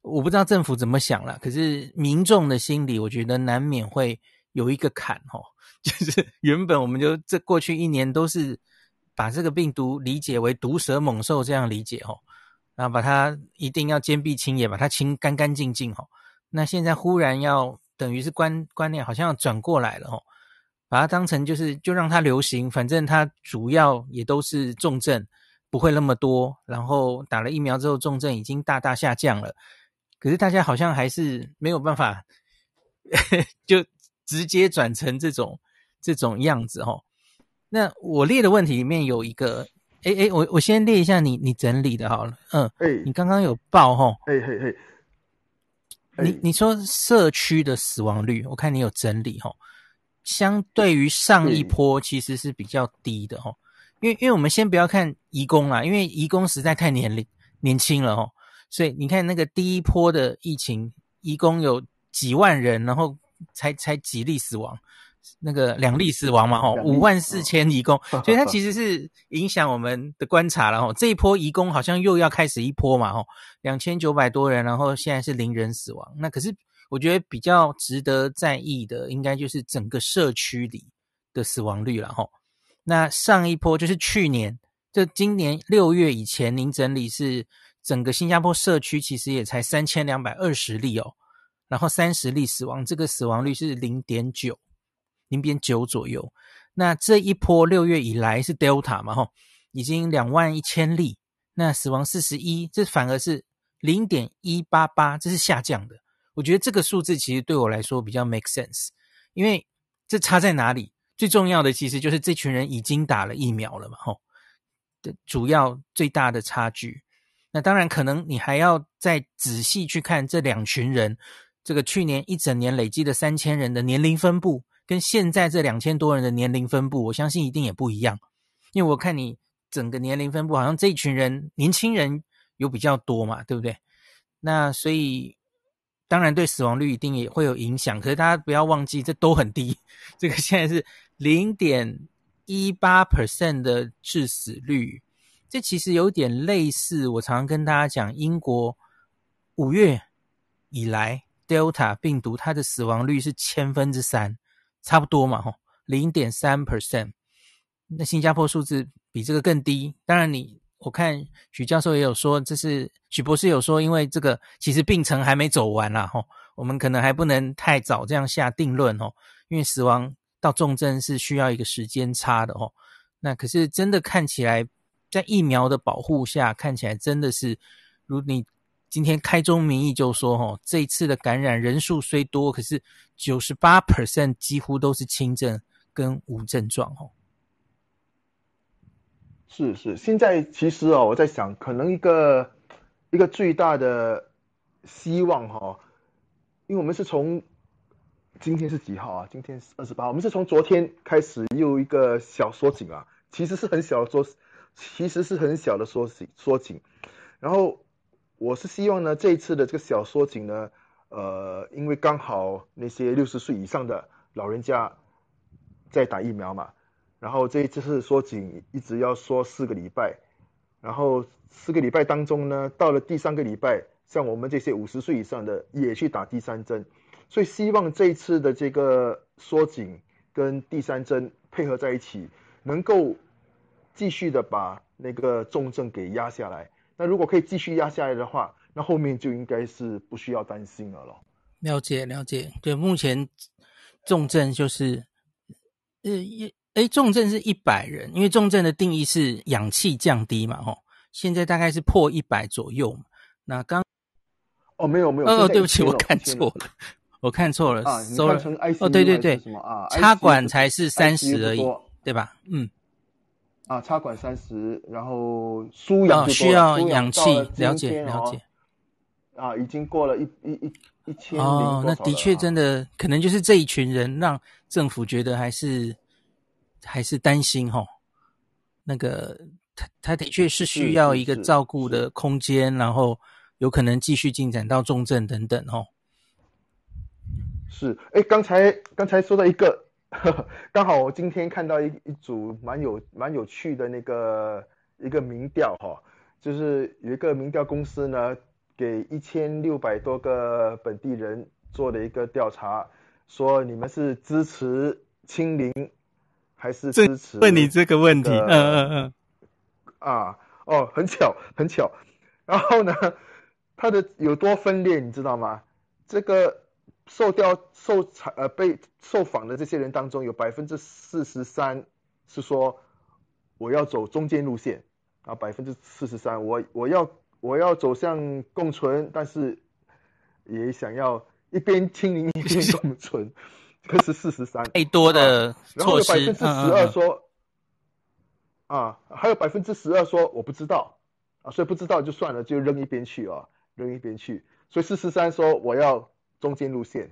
我不知道政府怎么想了，可是民众的心里，我觉得难免会有一个坎哦，*laughs* 就是原本我们就这过去一年都是把这个病毒理解为毒蛇猛兽这样理解哦，然后把它一定要坚壁清野，把它清干干净净哦。那现在忽然要等于是观观念好像要转过来了哦，把它当成就是就让它流行，反正它主要也都是重症。不会那么多，然后打了疫苗之后，重症已经大大下降了。可是大家好像还是没有办法，*laughs* 就直接转成这种这种样子哦。那我列的问题里面有一个，哎哎，我我先列一下你你整理的好了，嗯，哎，你刚刚有报吼，嘿嘿嘿，你你说社区的死亡率，我看你有整理吼，相对于上一波其实是比较低的吼。因为，因为我们先不要看移工啦，因为移工实在太年龄年轻了吼，所以你看那个第一波的疫情，移工有几万人，然后才才几例死亡，那个两例死亡嘛，哦，五万四千移工，*laughs* 哦，所以它其实是影响我们的观察了吼。这一波移工好像又要开始一波嘛，哦，两千九百多人，然后现在是零人死亡。那可是我觉得比较值得在意的，应该就是整个社区里的死亡率了，吼。那上一波就是去年，就今年六月以前，您整理是整个新加坡社区其实也才三千两百二十例哦，然后三十例死亡，这个死亡率是零点九，零点九左右。那这一波六月以来是 Delta 嘛，吼，已经两万一千例，那死亡四十一，这反而是零点一八八，这是下降的。我觉得这个数字其实对我来说比较 make sense，因为这差在哪里？最重要的其实就是这群人已经打了疫苗了嘛，吼，的主要最大的差距。那当然可能你还要再仔细去看这两群人，这个去年一整年累积的三千人的年龄分布，跟现在这两千多人的年龄分布，我相信一定也不一样。因为我看你整个年龄分布，好像这一群人年轻人有比较多嘛，对不对？那所以。当然，对死亡率一定也会有影响。可是大家不要忘记，这都很低。这个现在是零点一八 percent 的致死率，这其实有点类似。我常常跟大家讲，英国五月以来 Delta 病毒它的死亡率是千分之三，差不多嘛，哈，零点三 percent。那新加坡数字比这个更低。当然你。我看许教授也有说，这是许博士有说，因为这个其实病程还没走完啦，哈，我们可能还不能太早这样下定论哦，因为死亡到重症是需要一个时间差的哦。那可是真的看起来，在疫苗的保护下，看起来真的是如你今天开宗明义就说，吼，这一次的感染人数虽多，可是九十八 percent 几乎都是轻症跟无症状哦。是是，现在其实哦，我在想，可能一个一个最大的希望哈、哦，因为我们是从今天是几号啊？今天是二十八，我们是从昨天开始又一个小缩紧啊，其实是很小的缩，其实是很小的缩紧缩紧。然后我是希望呢，这一次的这个小缩紧呢，呃，因为刚好那些六十岁以上的老人家在打疫苗嘛。然后这一次是缩紧，一直要缩四个礼拜，然后四个礼拜当中呢，到了第三个礼拜，像我们这些五十岁以上的也去打第三针，所以希望这一次的这个缩紧跟第三针配合在一起，能够继续的把那个重症给压下来。那如果可以继续压下来的话，那后面就应该是不需要担心了咯。了解了解，对，目前重症就是，呃一。哎，重症是一百人，因为重症的定义是氧气降低嘛，吼，现在大概是破一百左右。那刚哦，没有没有，哦，对不起，我看错了，*laughs* 我看错了，啊，你看成 ICU 哦，对对对，啊，插管才是三十而已，对吧？嗯，啊，插管三十，然后输氧需要氧气，了解了解。啊，已经过了一一一一千哦，那的确真的可能就是这一群人让政府觉得还是。还是担心哈，那个他他的确是需要一个照顾的空间，然后有可能继续进展到重症等等哦。是，哎，刚才刚才说到一个 *laughs* 刚好我今天看到一一组蛮有蛮有趣的那个一个民调哈，就是有一个民调公司呢，给一千六百多个本地人做了一个调查。说你们是支持清零还是支持？问你这个问题，嗯嗯嗯，啊，哦，很巧很巧，然后呢，它的有多分裂，你知道吗？这个受调受采呃被受访的这些人当中，有百分之四十三是说我要走中间路线啊，百分之四十三，我我要我要走向共存，但是也想要一边清零一边共存，*laughs* 这是四十三。太多的措施，然后有百分之十二说，啊，还有百分之十二说我不知道啊，所以不知道就算了，就扔一边去啊，扔一边去。所以四十三说我要中间路线，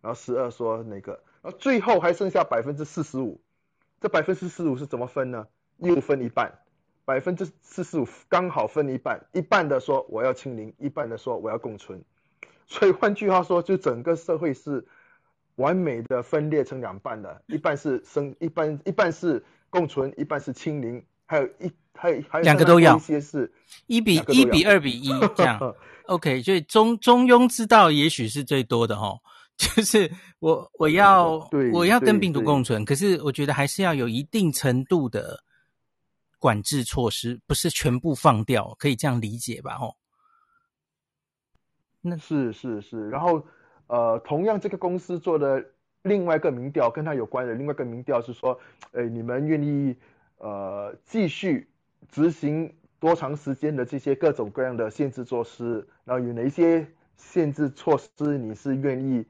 然后十二说那个，然后最后还剩下百分之四十五，这百分之四十五是怎么分呢？又分一半，百分之四十五刚好分一半，一半的说我要清零，一半的说我要共存。所以换句话说，就整个社会是完美的分裂成两半的，一半是生，一半一半是共存，一半是清零，还有一还有还有两个都要。一些是一比一比二比一 *laughs* 这样。OK，所以中中庸之道也许是最多的哦，*laughs* 就是我我要我要跟病毒共存，可是我觉得还是要有一定程度的管制措施，不是全部放掉，可以这样理解吧？哦，那是是是，然后呃，同样这个公司做的另外一个民调跟他有关的另外一个民调是说，呃，你们愿意呃继续执行？多长时间的这些各种各样的限制措施，然后有哪些限制措施你是愿意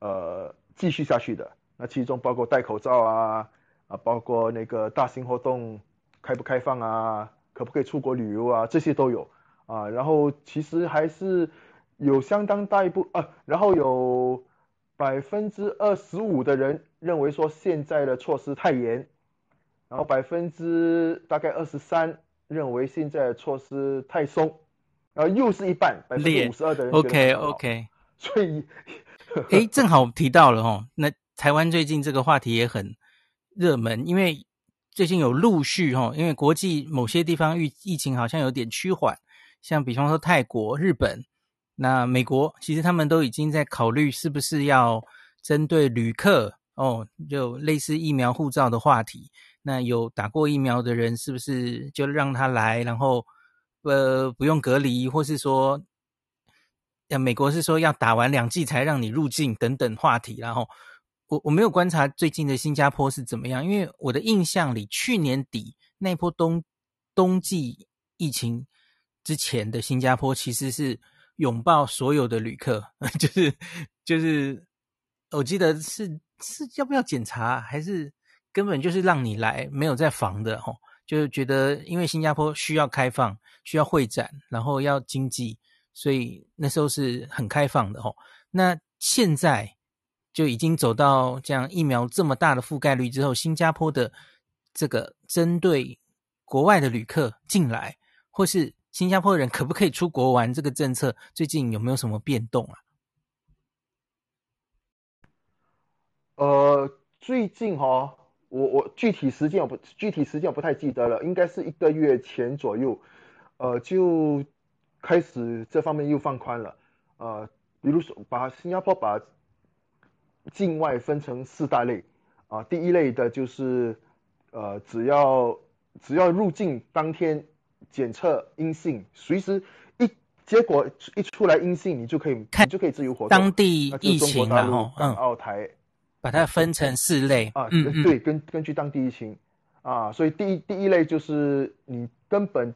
呃继续下去的？那其中包括戴口罩啊啊，包括那个大型活动开不开放啊，可不可以出国旅游啊，这些都有啊。然后其实还是有相当大一部啊，然后有百分之二十五的人认为说现在的措施太严，然后百分之大概二十三。认为现在的措施太松，然后又是一半百分之五十二的人 OK OK，所以，*laughs* 哎，正好提到了哦，那台湾最近这个话题也很热门，因为最近有陆续哦，因为国际某些地方疫疫情好像有点趋缓，像比方说泰国、日本，那美国其实他们都已经在考虑是不是要针对旅客哦，就类似疫苗护照的话题。那有打过疫苗的人，是不是就让他来，然后呃不用隔离，或是说，呃美国是说要打完两剂才让你入境等等话题。然后我我没有观察最近的新加坡是怎么样，因为我的印象里，去年底那波冬冬季疫情之前的新加坡其实是拥抱所有的旅客，*laughs* 就是就是我记得是是要不要检查还是？根本就是让你来，没有在防的吼，就是觉得因为新加坡需要开放，需要会展，然后要经济，所以那时候是很开放的吼。那现在就已经走到这样疫苗这么大的覆盖率之后，新加坡的这个针对国外的旅客进来，或是新加坡人可不可以出国玩这个政策，最近有没有什么变动啊？呃，最近哈。我我具体时间我不具体时间我不太记得了，应该是一个月前左右，呃，就开始这方面又放宽了，呃，比如说把新加坡把境外分成四大类，啊、呃，第一类的就是呃只要只要入境当天检测阴性，随时一结果一出来阴性，你就可以看你就可以自由活动，当地疫情然后港澳台。嗯把它分成四类啊，对，根根据当地疫情啊，所以第一第一类就是你根本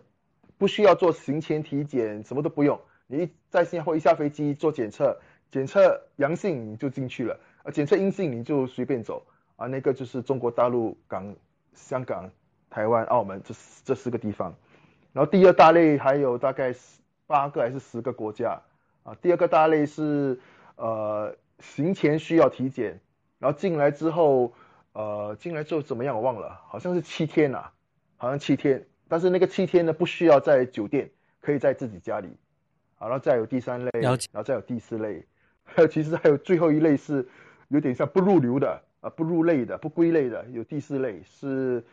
不需要做行前体检，什么都不用，你在新加坡一下飞机做检测，检测阳性你就进去了，啊，检测阴性你就随便走啊，那个就是中国大陆、港、香港、台湾、澳门这这四个地方，然后第二大类还有大概八个还是十个国家啊，第二个大类是呃行前需要体检。然后进来之后，呃，进来之后怎么样？我忘了，好像是七天呐、啊，好像七天。但是那个七天呢，不需要在酒店，可以在自己家里。好，然后再有第三类，然后再有第四类，还 *laughs* 有其实还有最后一类是有点像不入流的啊，不入类的，不归类的。有第四类是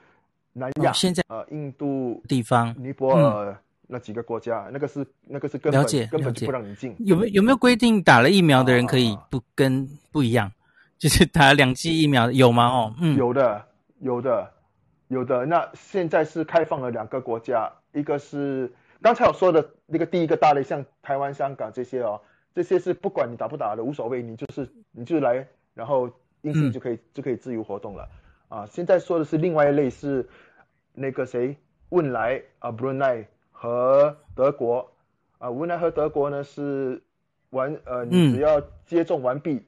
南亚，现在呃，印度地方、尼泊尔那几个国家，嗯、那个是那个是根本根本就不让你进。有没有有没有规定打了疫苗的人可以不跟不一样？就是打两剂疫苗有吗？哦，嗯，有的，有的，有的。那现在是开放了两个国家，一个是刚才我说的那个第一个大类，像台湾、香港这些哦，这些是不管你打不打的无所谓，你就是你就来，然后阴性就可以、嗯、就可以自由活动了啊。现在说的是另外一类是那个谁，汶莱啊，Brunei 和德国啊，汶莱和德国呢是完呃，你只要接种完毕。嗯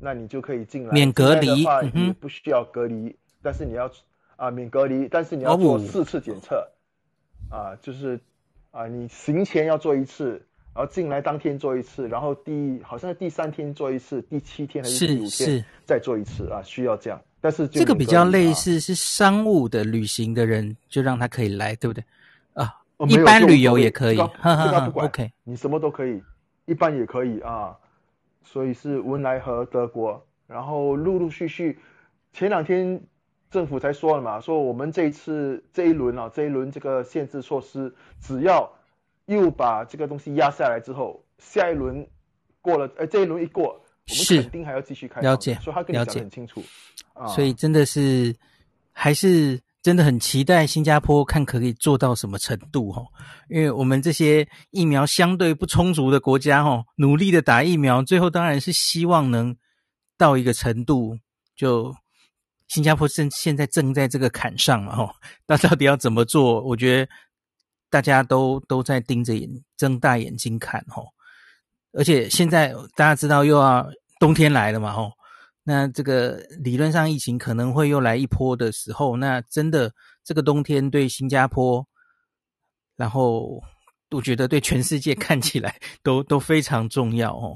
那你就可以进来，免隔离的话也不需要隔离，嗯、但是你要啊免隔离，但是你要做四次检测，哦、啊就是啊你行前要做一次，然后进来当天做一次，然后第好像是第三天做一次，第七天还是第五天再做一次啊，需要这样。但是这个比较类似是商务的旅行的人就让他可以来，对不对？啊，哦、一般旅游也可以，哈哈不管，OK，你什么都可以，一般也可以啊。所以是文莱和德国，然后陆陆续续，前两天政府才说了嘛，说我们这一次这一轮啊，这一轮这个限制措施，只要又把这个东西压下来之后，下一轮过了，呃，这一轮一过，我们肯定还要继续开。了解，所以他跟你讲得很清楚，啊，所以真的是还是。真的很期待新加坡看可以做到什么程度哈，因为我们这些疫苗相对不充足的国家哈，努力的打疫苗，最后当然是希望能到一个程度。就新加坡正现在正在这个坎上嘛哈，*laughs* 那到底要怎么做？我觉得大家都都在盯着眼，睁大眼睛看哈。而且现在大家知道又要冬天来了嘛哈。那这个理论上疫情可能会又来一波的时候，那真的这个冬天对新加坡，然后我觉得对全世界看起来都都非常重要哦。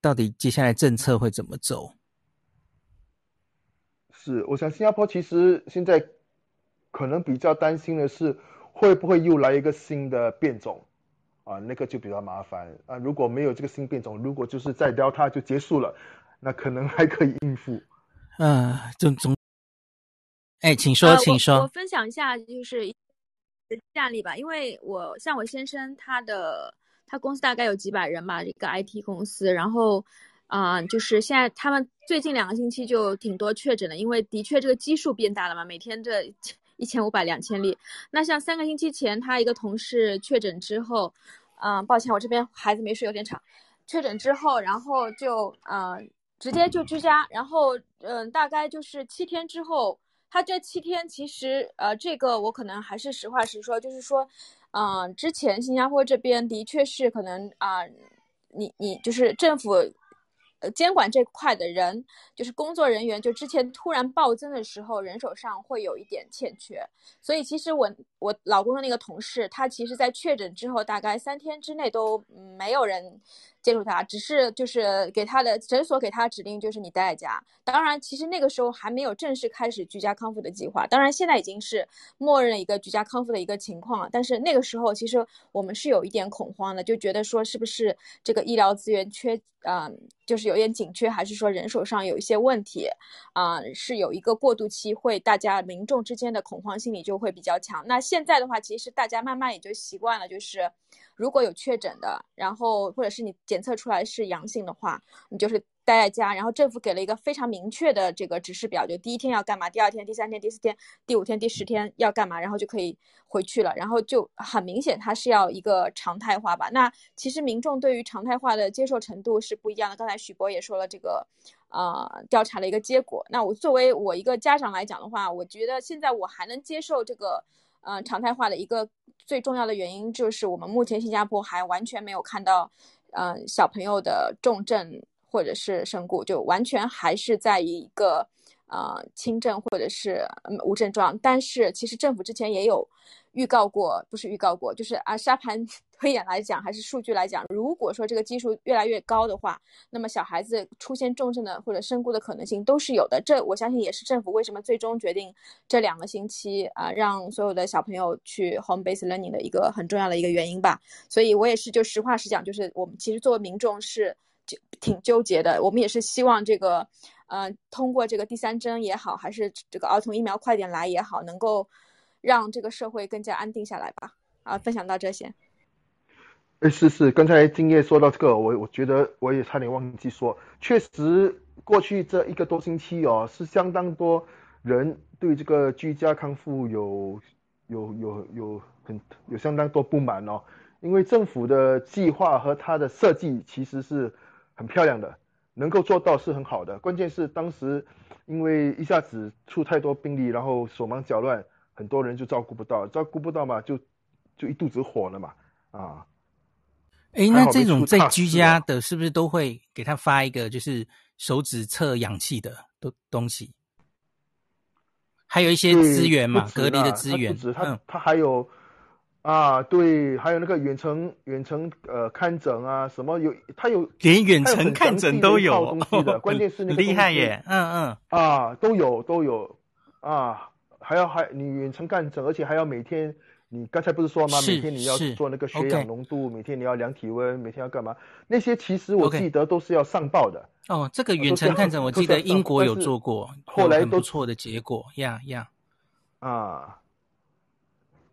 到底接下来政策会怎么走？是，我想新加坡其实现在可能比较担心的是，会不会又来一个新的变种啊？那个就比较麻烦啊。如果没有这个新变种，如果就是再 Delta 就结束了。那可能还可以应付，嗯，总总，哎，请说，请说。我，我分享一下，就是一个案例吧。因为我像我先生，他的他公司大概有几百人吧，一个 IT 公司。然后，啊、呃，就是现在他们最近两个星期就挺多确诊的，因为的确这个基数变大了嘛，每天这一千五百两千例。那像三个星期前，他一个同事确诊之后，嗯、呃，抱歉，我这边孩子没睡，有点吵。确诊之后，然后就嗯。呃直接就居家，然后嗯，大概就是七天之后，他这七天其实呃，这个我可能还是实话实说，就是说，嗯、之前新加坡这边的确是可能啊、你你就是政府呃监管这块的人，就是工作人员，就之前突然暴增的时候，人手上会有一点欠缺，所以其实我我老公的那个同事，他其实在确诊之后，大概三天之内都没有人。接触他，只是就是给他的诊所给他指令，就是你待在家。当然，其实那个时候还没有正式开始居家康复的计划。当然，现在已经是默认一个居家康复的一个情况了。但是那个时候，其实我们是有一点恐慌的，就觉得说是不是这个医疗资源缺，嗯、就是有点紧缺，还是说人手上有一些问题，啊、是有一个过渡期，会大家民众之间的恐慌心理就会比较强。那现在的话，其实大家慢慢也就习惯了，就是。如果有确诊的，然后或者是你检检测出来是阳性的话，你就是待在家。然后政府给了一个非常明确的这个指示表，就第一天要干嘛，第二天、第三天、第四天、第五天、第十天要干嘛，然后就可以回去了。然后就很明显，它是要一个常态化吧。那其实民众对于常态化的接受程度是不一样的。刚才许博也说了这个，呃，调查的一个结果。那我作为我一个家长来讲的话，我觉得现在我还能接受这个。嗯、呃，常态化的一个最重要的原因就是我们目前新加坡还完全没有看到，嗯、小朋友的重症或者是身故，就完全还是在一个，呃，轻症或者是无症状。但是其实政府之前也有预告过，不是预告过，就是啊沙盘。*laughs* 推演来讲，还是数据来讲，如果说这个基数越来越高的话，那么小孩子出现重症的或者身故的可能性都是有的。这我相信也是政府为什么最终决定这两个星期啊，让所有的小朋友去 home base learning 的一个很重要的一个原因吧。所以我也是就实话实讲，就是我们其实作为民众是就挺纠结的。我们也是希望这个，呃，通过这个第三针也好，还是这个儿童疫苗快点来也好，能够让这个社会更加安定下来吧。啊，分享到这些。哎，是是，刚才敬业说到这个，我我觉得我也差点忘记说，确实过去这一个多星期哦，是相当多人对这个居家康复有有有有很有相当多不满哦，因为政府的计划和它的设计其实是很漂亮的，能够做到是很好的，关键是当时因为一下子出太多病例，然后手忙脚乱，很多人就照顾不到，照顾不到嘛，就就一肚子火了嘛，啊。哎，那这种在居家的，是不是都会给他发一个就是手指测氧气的东东西？还有一些资源嘛，隔离的资源。他他他还有啊，对，还有那个远程远程呃看诊啊，什么有他有连远程看诊都有东西的，关键是那个厉害耶，嗯嗯啊，都有都有啊，还要还你远程干诊，而且还要每天。你刚才不是说吗？每天你要做那个血氧浓度，每天你要量体温，每天要干嘛？那些其实我记得都是要上报的。哦，这个远程看诊，我记得英国有做过，后来都错的结果呀呀。啊，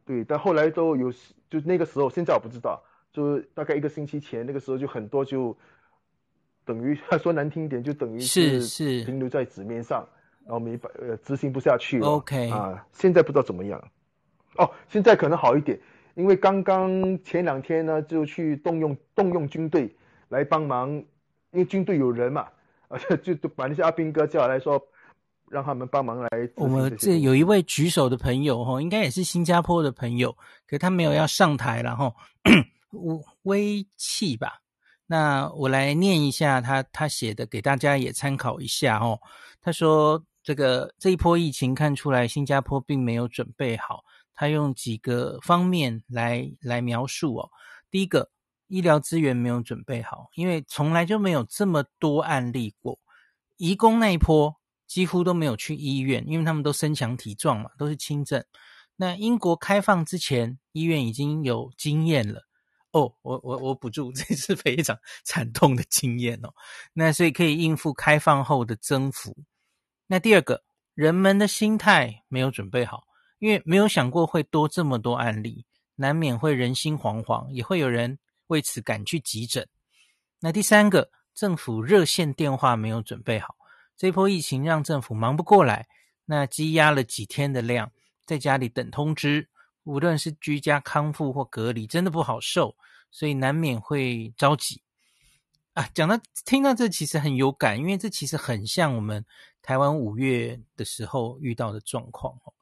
对，但后来都有，就那个时候，现在我不知道，就大概一个星期前，那个时候就很多就等于说难听一点，就等于是是停留在纸面上，然后没呃执行不下去了。OK 啊，现在不知道怎么样。哦，现在可能好一点，因为刚刚前两天呢，就去动用动用军队来帮忙，因为军队有人嘛，而 *laughs* 且就就把那些阿兵哥叫来说，让他们帮忙来。我们这有一位举手的朋友哈，应该也是新加坡的朋友，可他没有要上台了哈，*clears throat* 微气吧？那我来念一下他他写的，给大家也参考一下哦。他说这个这一波疫情看出来，新加坡并没有准备好。他用几个方面来来描述哦。第一个，医疗资源没有准备好，因为从来就没有这么多案例过。移工那一波几乎都没有去医院，因为他们都身强体壮嘛，都是轻症。那英国开放之前，医院已经有经验了。哦，我我我补助，*laughs* 这是非常惨痛的经验哦。那所以可以应付开放后的增幅。那第二个，人们的心态没有准备好。因为没有想过会多这么多案例，难免会人心惶惶，也会有人为此赶去急诊。那第三个，政府热线电话没有准备好，这波疫情让政府忙不过来，那积压了几天的量，在家里等通知，无论是居家康复或隔离，真的不好受，所以难免会着急。啊，讲到听到这其实很有感，因为这其实很像我们台湾五月的时候遇到的状况哦。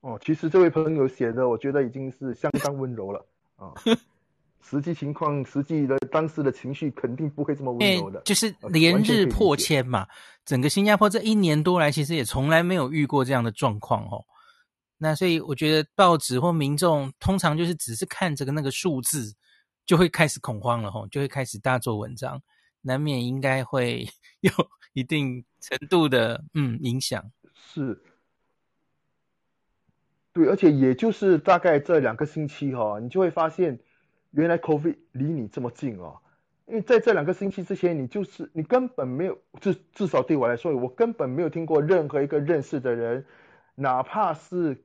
哦，其实这位朋友写的，我觉得已经是相当温柔了啊。*laughs* 实际情况，实际的当时的情绪肯定不会这么温柔的。就是连日破千嘛，整个新加坡这一年多来，其实也从来没有遇过这样的状况哦。那所以我觉得报纸或民众通常就是只是看这个那个数字，就会开始恐慌了吼，就会开始大做文章，难免应该会 *laughs* 有一定程度的嗯影响。是。对，而且也就是大概这两个星期哈、哦，你就会发现，原来 COVID 离你这么近哦。因为在这两个星期之前，你就是你根本没有，至至少对我来说，我根本没有听过任何一个认识的人，哪怕是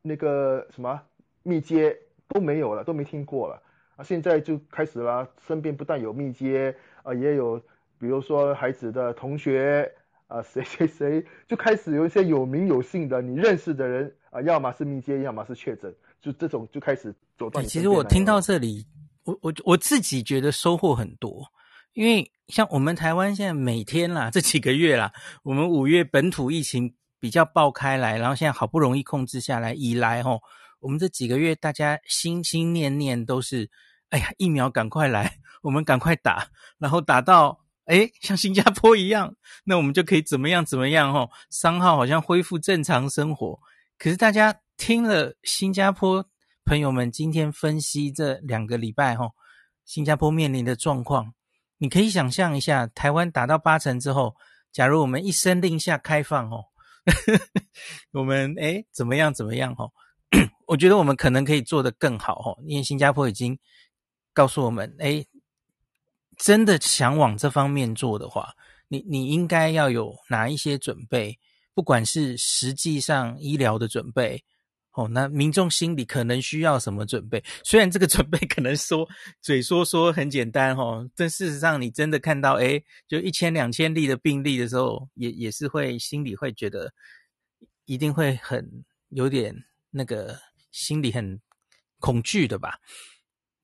那个什么密接都没有了，都没听过了啊。现在就开始了，身边不但有密接啊，也有比如说孩子的同学啊，谁谁谁就开始有一些有名有姓的你认识的人。啊，要么是密接，要么是确诊，就这种就开始走到。其实我听到这里，我我我自己觉得收获很多，因为像我们台湾现在每天啦，这几个月啦，我们五月本土疫情比较爆开来，然后现在好不容易控制下来以来，吼，我们这几个月大家心心念念都是，哎呀，疫苗赶快来，我们赶快打，然后打到，哎，像新加坡一样，那我们就可以怎么样怎么样，吼，商号好像恢复正常生活。可是大家听了新加坡朋友们今天分析这两个礼拜吼，新加坡面临的状况，你可以想象一下，台湾打到八成之后，假如我们一声令下开放哦，*laughs* 我们诶怎么样怎么样哦？*coughs* 我觉得我们可能可以做得更好哦，因为新加坡已经告诉我们，诶真的想往这方面做的话，你你应该要有哪一些准备。不管是实际上医疗的准备，哦，那民众心里可能需要什么准备？*laughs* 虽然这个准备可能说嘴说说很简单哦，但事实上你真的看到，诶，就一千两千例的病例的时候，也也是会心里会觉得，一定会很有点那个心里很恐惧的吧？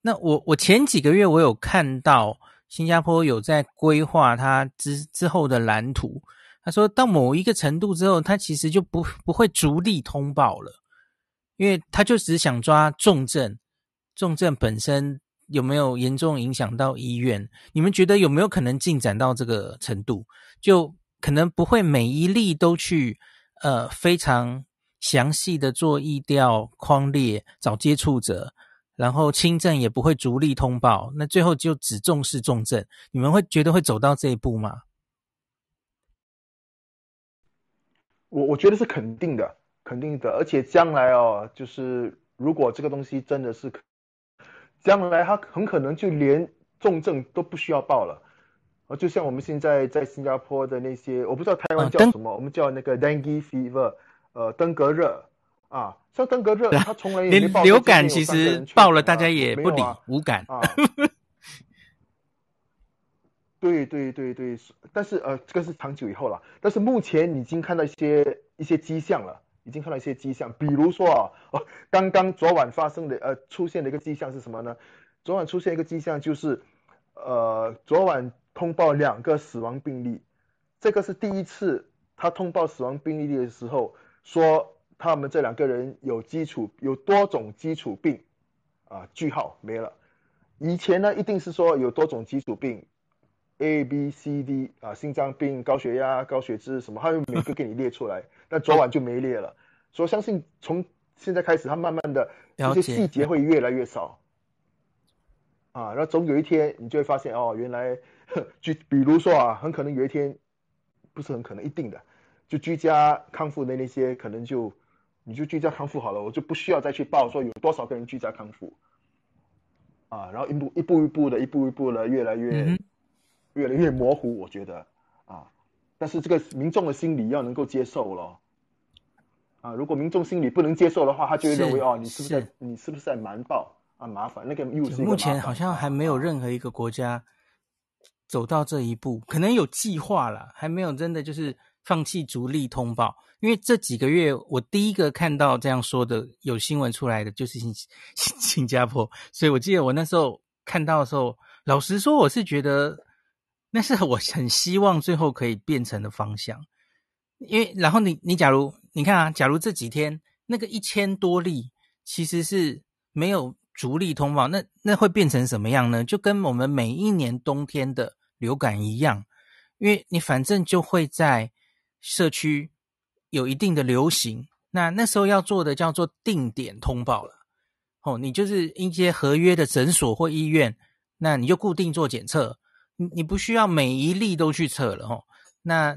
那我我前几个月我有看到新加坡有在规划它之之后的蓝图，他说到某一个程度之后，他其实就不不会逐例通报了。因为他就只想抓重症，重症本身有没有严重影响到医院？你们觉得有没有可能进展到这个程度？就可能不会每一例都去呃非常详细的做疫调框列找接触者，然后轻症也不会逐例通报，那最后就只重视重症。你们会觉得会走到这一步吗？我我觉得是肯定的。肯定的，而且将来哦，就是如果这个东西真的是，将来它很可能就连重症都不需要报了，啊，就像我们现在在新加坡的那些，我不知道台湾叫什么，啊、我们叫那个 dengue fever，呃，登革热啊，像登革热，它从来也没报。流感其实报了，大家也不理，啊、无感啊。*laughs* 对对对对，但是呃，这个是长久以后了，但是目前已经看到一些一些迹象了。已经看到一些迹象，比如说啊，哦，刚刚昨晚发生的呃出现的一个迹象是什么呢？昨晚出现一个迹象就是，呃，昨晚通报两个死亡病例，这个是第一次他通报死亡病例的时候说他们这两个人有基础有多种基础病，啊，句号没了。以前呢一定是说有多种基础病，A B C D 啊，心脏病、高血压、高血脂什么，他会每个给你列出来。*laughs* 但昨晚就没列了，所以相信从现在开始，他慢慢的这些细节会越来越少，啊，然后总有一天你就会发现哦，原来 *laughs* 就比如说啊，很可能有一天，不是很可能一定的，就居家康复的那些可能就你就居家康复好了，我就不需要再去报说有多少个人居家康复，啊，然后一步一步一步的，一步一步的越来越、嗯、*laughs* 越来越模糊，我觉得啊。但是这个民众的心理要能够接受咯，啊，如果民众心理不能接受的话，他就会认为哦，你是不是在你是不是在瞒报啊？麻烦那个又是个。目前好像还没有任何一个国家走到这一步，可能有计划了，还没有真的就是放弃逐例通报。因为这几个月我第一个看到这样说的有新闻出来的就是新新 *laughs* 新加坡，所以我记得我那时候看到的时候，老实说我是觉得。那是我很希望最后可以变成的方向，因为然后你你假如你看啊，假如这几天那个一千多例其实是没有逐例通报，那那会变成什么样呢？就跟我们每一年冬天的流感一样，因为你反正就会在社区有一定的流行，那那时候要做的叫做定点通报了。哦，你就是一些合约的诊所或医院，那你就固定做检测。你你不需要每一例都去测了哦，那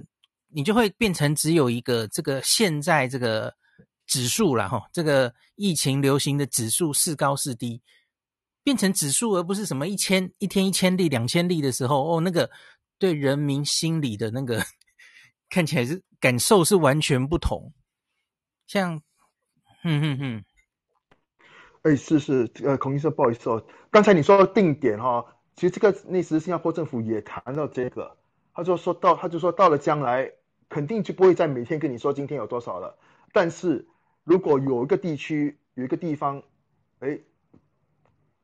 你就会变成只有一个这个现在这个指数了哈，这个疫情流行的指数是高是低，变成指数而不是什么一千一天一千例两千例的时候哦，那个对人民心理的那个看起来是感受是完全不同，像，哼哼哼，哎是是呃孔医生不好意思哦，刚才你说的定点哈、哦。其实这个那时新加坡政府也谈到这个，他就说到他就说到了将来肯定就不会再每天跟你说今天有多少了，但是如果有一个地区有一个地方，哎，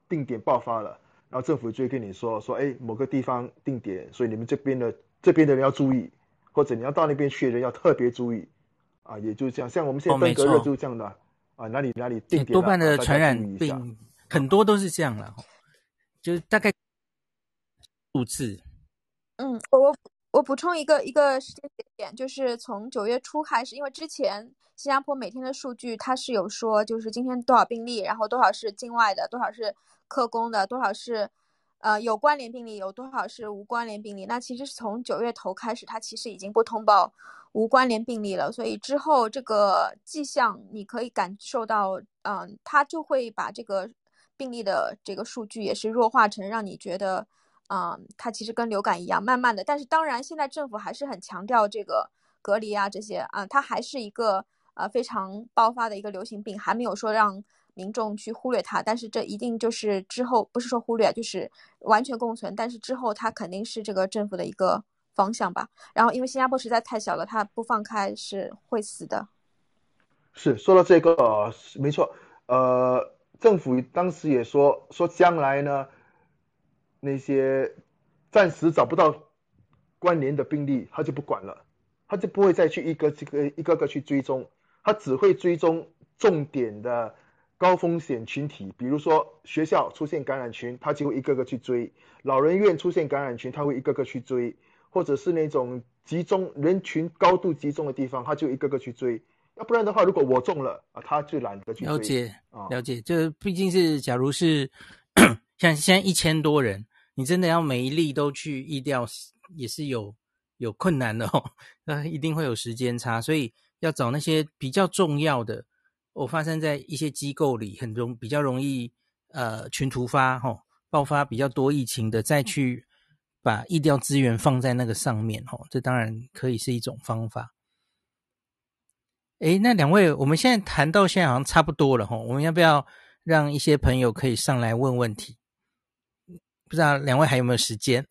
定点爆发了，然后政府就会跟你说说哎某个地方定点，所以你们这边的这边的人要注意，或者你要到那边去的人要特别注意，啊，也就是这样，像我们现在登革热就是这样的，哦、啊哪里哪里定点，多半的传染病很多都是这样了，就是大概。数字，嗯，我我补充一个一个时间点，就是从九月初开始，因为之前新加坡每天的数据它是有说，就是今天多少病例，然后多少是境外的，多少是客工的，多少是呃有关联病例，有多少是无关联病例。那其实是从九月头开始，它其实已经不通报无关联病例了，所以之后这个迹象你可以感受到，嗯，它就会把这个病例的这个数据也是弱化成让你觉得。嗯，它其实跟流感一样，慢慢的，但是当然，现在政府还是很强调这个隔离啊，这些啊，它还是一个呃非常爆发的一个流行病，还没有说让民众去忽略它。但是这一定就是之后不是说忽略，就是完全共存。但是之后它肯定是这个政府的一个方向吧。然后因为新加坡实在太小了，它不放开是会死的。是说到这个，没错，呃，政府当时也说说将来呢，那些暂时找不到关联的病例，他就不管了，他就不会再去一个这个一个个去追踪，他只会追踪重点的高风险群体，比如说学校出现感染群，他就会一个个去追；老人院出现感染群，他会一个个去追；或者是那种集中人群高度集中的地方，他就一个个去追。要不然的话，如果我中了啊，他就懒得去追。了解，了解，这毕竟是，假如是 *coughs* 像现在一千多人，你真的要每一例都去疫调，也是有有困难的哦。*laughs* 那一定会有时间差，所以要找那些比较重要的，我、哦、发生在一些机构里，很容比较容易呃群突发哈、爆发比较多疫情的，再去把疫调资源放在那个上面哈、哦，这当然可以是一种方法。诶，那两位，我们现在谈到现在好像差不多了哈，我们要不要让一些朋友可以上来问问题？不知道两位还有没有时间？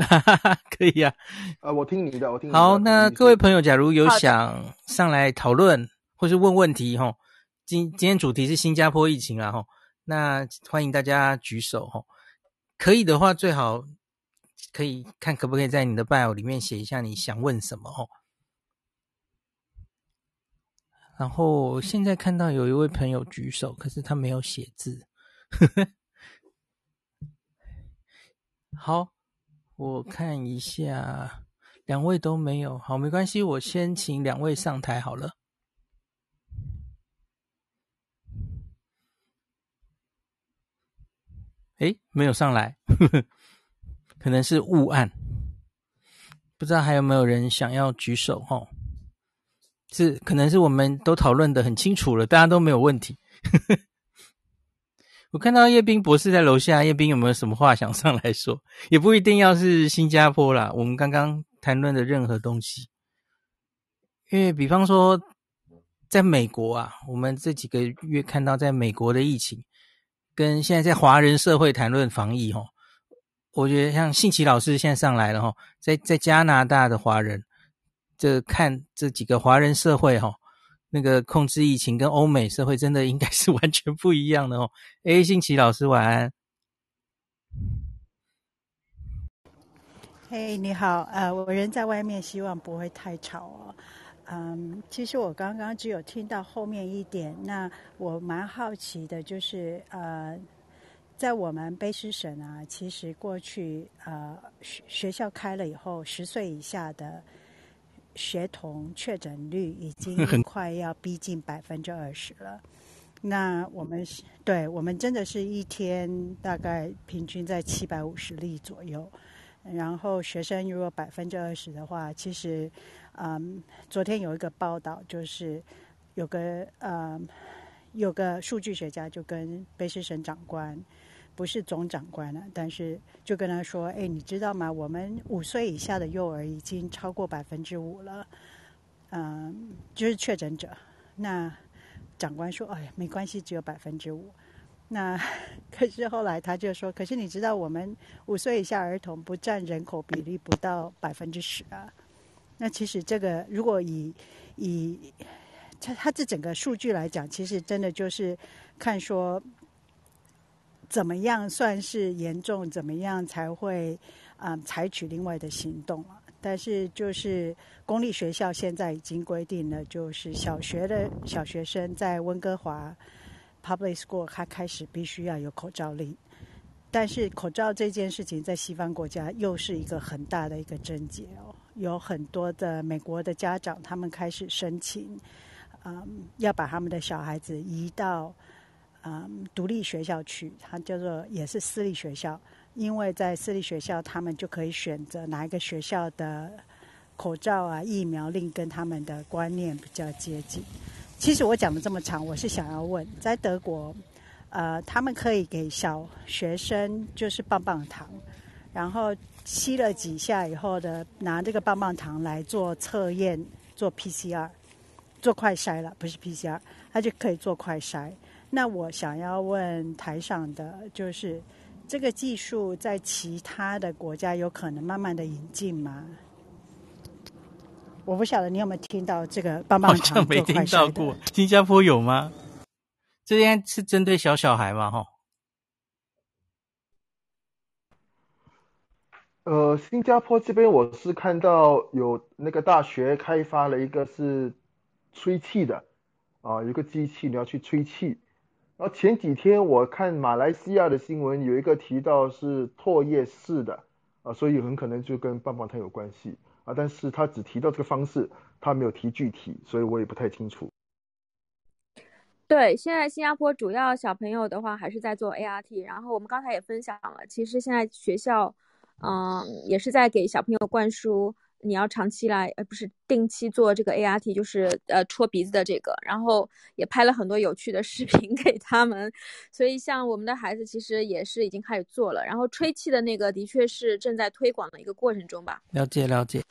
哈哈哈，可以呀、啊。呃，我听你的，我听你的。好，那各位朋友，假如有想上来讨论或是问问题哈，今今天主题是新加坡疫情啊哈，那欢迎大家举手哈，可以的话最好。可以看可不可以在你的 bio 里面写一下你想问什么哦。然后现在看到有一位朋友举手，可是他没有写字。*laughs* 好，我看一下，两位都没有。好，没关系，我先请两位上台好了。诶，没有上来。可能是误按，不知道还有没有人想要举手哦？是，可能是我们都讨论得很清楚了，大家都没有问题。我看到叶斌博士在楼下，叶斌有没有什么话想上来说？也不一定要是新加坡啦，我们刚刚谈论的任何东西，因为比方说，在美国啊，我们这几个月看到在美国的疫情，跟现在在华人社会谈论防疫齁。我觉得像信奇老师现在上来了哈，在在加拿大的华人，这看这几个华人社会哈，那个控制疫情跟欧美社会真的应该是 *laughs* 完全不一样的哦。诶，信奇老师晚安。嘿，你好，呃，我人在外面，希望不会太吵哦。嗯，其实我刚刚只有听到后面一点，那我蛮好奇的，就是呃。在我们卑诗省啊，其实过去呃学学校开了以后，十岁以下的学童确诊率已经 *laughs* 快要逼近百分之二十了。那我们是对我们真的是一天大概平均在七百五十例左右。然后学生如果百分之二十的话，其实嗯，昨天有一个报道，就是有个呃有个数据学家就跟卑诗省长官。不是总长官了，但是就跟他说：“哎，你知道吗？我们五岁以下的幼儿已经超过百分之五了，嗯，就是确诊者。”那长官说：“哎，没关系，只有百分之五。”那 *laughs* 可是后来他就说：“可是你知道，我们五岁以下儿童不占人口比例不到百分之十啊。”那其实这个如果以以他他这整个数据来讲，其实真的就是看说。怎么样算是严重？怎么样才会啊、采取另外的行动啊？但是就是公立学校现在已经规定了，就是小学的小学生在温哥华 public school，他开始必须要有口罩令。但是口罩这件事情在西方国家又是一个很大的一个症结哦，有很多的美国的家长他们开始申请，嗯，要把他们的小孩子移到。嗯，独立学校去，它叫做也是私立学校，因为在私立学校，他们就可以选择哪一个学校的口罩啊、疫苗令跟他们的观念比较接近。其实我讲的这么长，我是想要问，在德国，呃，他们可以给小学生就是棒棒糖，然后吸了几下以后的，拿这个棒棒糖来做测验，做 PCR，做快筛了，不是 PCR，它就可以做快筛。那我想要问台上的，就是这个技术在其他的国家有可能慢慢的引进吗？我不晓得你有没有听到这个棒棒糖没听到过，新加坡有吗？这边是针对小小孩吗？哈？呃，新加坡这边我是看到有那个大学开发了一个是吹气的，啊，有个机器你要去吹气。然后前几天我看马来西亚的新闻，有一个提到是唾液式的啊，所以很可能就跟棒棒糖有关系啊，但是他只提到这个方式，他没有提具体，所以我也不太清楚。对，现在新加坡主要小朋友的话还是在做 ART，然后我们刚才也分享了，其实现在学校，嗯，也是在给小朋友灌输。你要长期来，呃，不是定期做这个 ART，就是呃戳鼻子的这个，然后也拍了很多有趣的视频给他们，所以像我们的孩子其实也是已经开始做了，然后吹气的那个的确是正在推广的一个过程中吧。了解了解。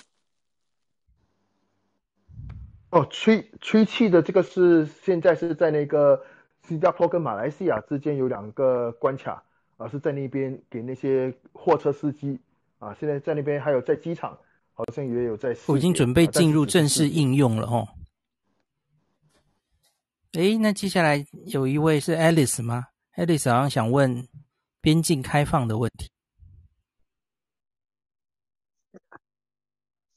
哦，吹吹气的这个是现在是在那个新加坡跟马来西亚之间有两个关卡啊，是在那边给那些货车司机啊，现在在那边还有在机场。好像也有在，我已经准备进入正式应用了哦。诶，那接下来有一位是 Alice 吗？Alice 好像想问边境开放的问题。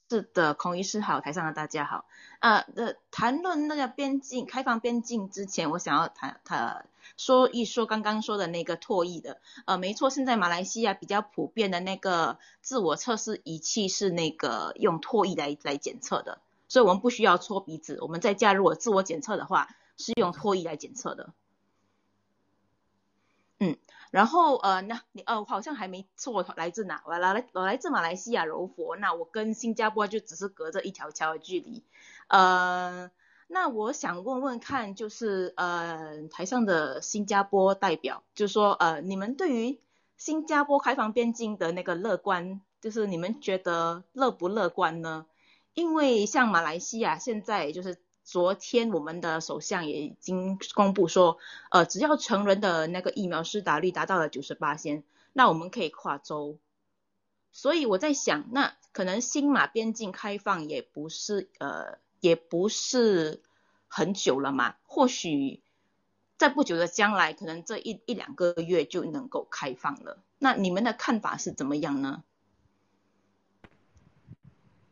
是的，孔医师好，台上的大家好。啊、呃，谈论那个边境开放边境之前，我想要谈谈说一说刚刚说的那个唾液的。呃，没错，现在马来西亚比较普遍的那个自我测试仪器是那个用唾液来来检测的，所以我们不需要搓鼻子。我们在家如果自我检测的话，是用唾液来检测的。嗯。然后呃，那你呃，好像还没错来自哪，我来我来自马来西亚柔佛，那我跟新加坡就只是隔着一条桥的距离，呃，那我想问问看，就是呃，台上的新加坡代表，就是说呃，你们对于新加坡开放边境的那个乐观，就是你们觉得乐不乐观呢？因为像马来西亚现在就是。昨天我们的首相也已经公布说，呃，只要成人的那个疫苗施打率达到了九十八先，那我们可以跨州。所以我在想，那可能新马边境开放也不是呃，也不是很久了嘛，或许在不久的将来，可能这一一两个月就能够开放了。那你们的看法是怎么样呢？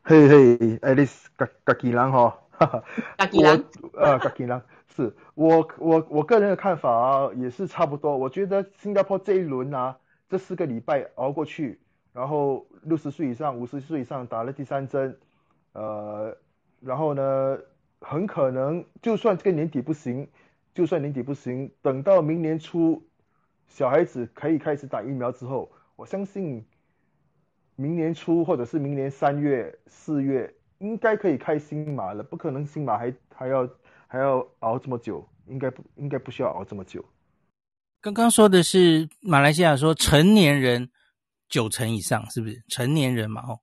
嘿嘿，爱丽丝，嘎嘎吉兰哈。我呃，嘎吉兰是我我我个人的看法啊，也是差不多。我觉得新加坡这一轮啊，这四个礼拜熬过去，然后六十岁以上、五十岁以上打了第三针，呃，然后呢，很可能就算这个年底不行，就算年底不行，等到明年初，小孩子可以开始打疫苗之后，我相信明年初或者是明年三月、四月。应该可以开新马了，不可能新马还还要还要熬这么久，应该不应该不需要熬这么久。刚刚说的是马来西亚说成年人九成以上，是不是成年人嘛？哦，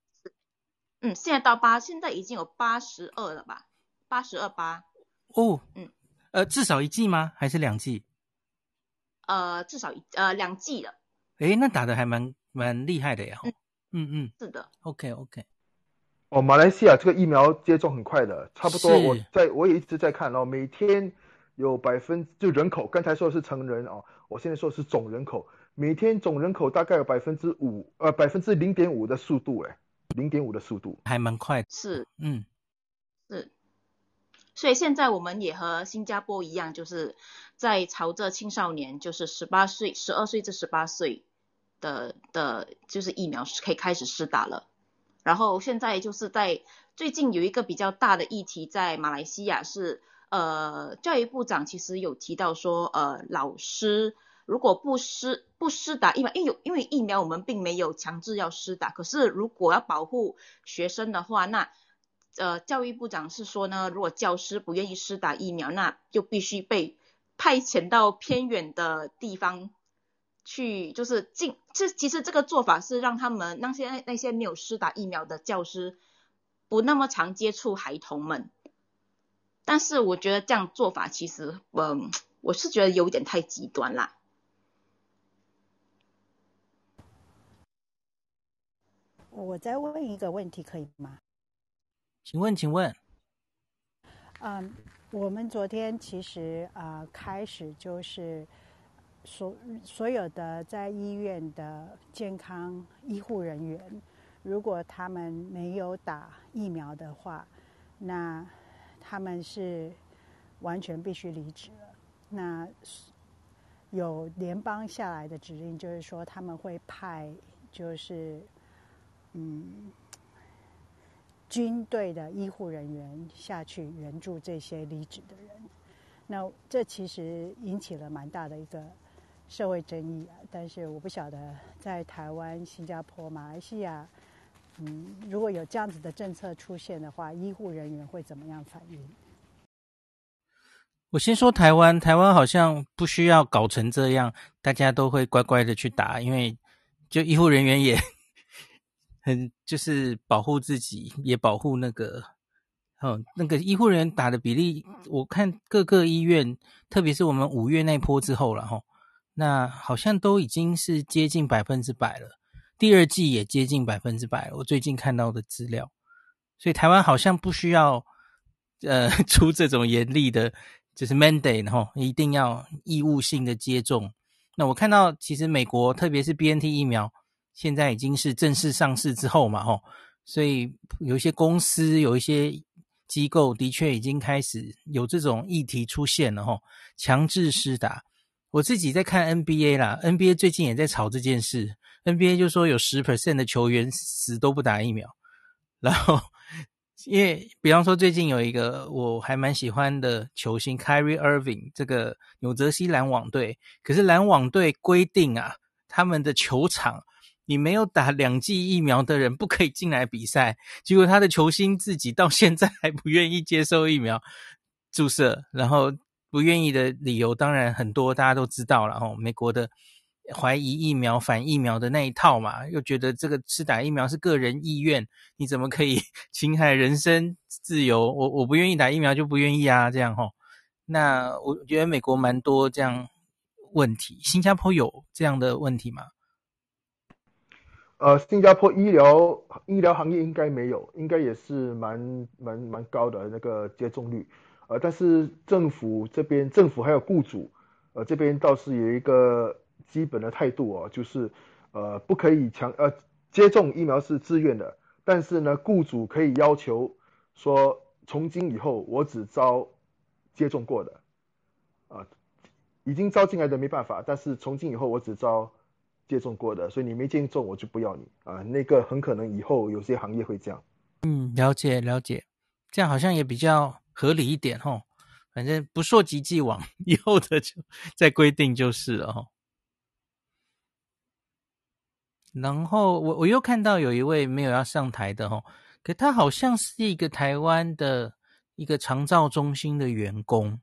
嗯，现在到八，现在已经有八十二了吧？八十二八。哦，嗯，呃，至少一剂吗？还是两剂？呃，至少一呃两剂了。诶，那打得还蛮蛮厉害的呀。嗯嗯嗯，是的。OK OK。哦，马来西亚这个疫苗接种很快的，差不多我在我也一直在看哦，每天有百分就人口，刚才说的是成人哦，我现在说的是总人口，每天总人口大概有百分之五，呃，百分之零点五的速度，诶，零点五的速度，还蛮快。是，嗯，是，所以现在我们也和新加坡一样，就是在朝着青少年，就是十八岁、十二岁至十八岁的的，就是疫苗是可以开始施打了。然后现在就是在最近有一个比较大的议题，在马来西亚是，呃，教育部长其实有提到说，呃，老师如果不施不施打疫苗，因为有因为疫苗我们并没有强制要施打，可是如果要保护学生的话，那，呃，教育部长是说呢，如果教师不愿意施打疫苗，那就必须被派遣到偏远的地方。去就是进，这其实这个做法是让他们那些那些没有施打疫苗的教师不那么常接触孩童们。但是我觉得这样做法其实，嗯，我是觉得有点太极端啦。我再问一个问题，可以吗？请问，请问。嗯，我们昨天其实啊、呃，开始就是所所有的在医院的健康医护人员，如果他们没有打疫苗的话，那他们是完全必须离职了。那有联邦下来的指令，就是说他们会派，就是。嗯，军队的医护人员下去援助这些离职的人，那这其实引起了蛮大的一个社会争议啊。但是我不晓得在台湾、新加坡、马来西亚，嗯，如果有这样子的政策出现的话，医护人员会怎么样反应？我先说台湾，台湾好像不需要搞成这样，大家都会乖乖的去打，因为就医护人员也。很就是保护自己，也保护那个，哦，那个医护人员打的比例，我看各个医院，特别是我们五月那波之后了哈，那好像都已经是接近百分之百了，第二季也接近百分之百了。我最近看到的资料，所以台湾好像不需要呃 *laughs* 出这种严厉的，就是 mandate 哈，一定要义务性的接种。那我看到其实美国，特别是 BNT 疫苗。现在已经是正式上市之后嘛，吼，所以有一些公司、有一些机构的确已经开始有这种议题出现了，吼，强制施打。我自己在看 NBA 啦，NBA 最近也在吵这件事。NBA 就说有十 percent 的球员死都不打疫苗，然后因为比方说最近有一个我还蛮喜欢的球星 Kyrie Irving，这个纽泽西篮网队，可是篮网队规定啊，他们的球场。你没有打两剂疫苗的人不可以进来比赛，结果他的球星自己到现在还不愿意接受疫苗注射，然后不愿意的理由当然很多，大家都知道了哦。美国的怀疑疫苗、反疫苗的那一套嘛，又觉得这个是打疫苗是个人意愿，你怎么可以 *laughs* 侵害人身自由？我我不愿意打疫苗就不愿意啊，这样齁。那我觉得美国蛮多这样问题，新加坡有这样的问题吗？呃，新加坡医疗医疗行业应该没有，应该也是蛮蛮蛮高的那个接种率，呃，但是政府这边政府还有雇主，呃，这边倒是有一个基本的态度哦，就是呃不可以强呃接种疫苗是自愿的，但是呢，雇主可以要求说从今以后我只招接种过的，啊、呃，已经招进来的没办法，但是从今以后我只招。接种过的，所以你没接种，我就不要你啊。那个很可能以后有些行业会这样。嗯，了解了解，这样好像也比较合理一点吼。反正不溯及既往，以后的就再规定就是了吼。然后我我又看到有一位没有要上台的吼，可他好像是一个台湾的一个长照中心的员工。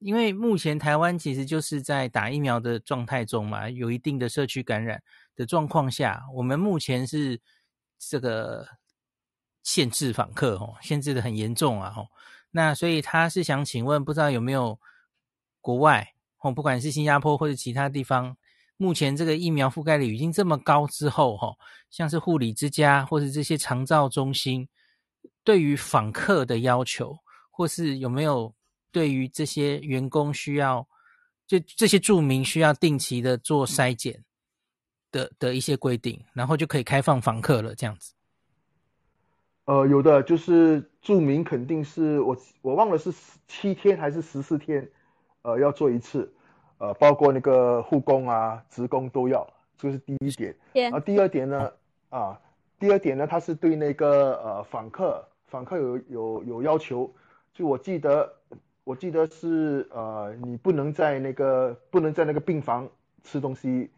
因为目前台湾其实就是在打疫苗的状态中嘛，有一定的社区感染的状况下，我们目前是这个限制访客哦，限制的很严重啊吼。那所以他是想请问，不知道有没有国外哦，不管是新加坡或者其他地方，目前这个疫苗覆盖率已经这么高之后哈，像是护理之家或者这些长照中心，对于访客的要求，或是有没有？对于这些员工需要，就这些住民需要定期的做筛检的的一些规定，然后就可以开放访客了，这样子。呃，有的就是住民肯定是我我忘了是七天还是十四天，呃，要做一次，呃，包括那个护工啊、职工都要，这是第一点。Yeah. 啊，第二点呢，啊，第二点呢，他是对那个呃访客访客有有有要求，就我记得。我记得是呃，你不能在那个不能在那个病房吃东西，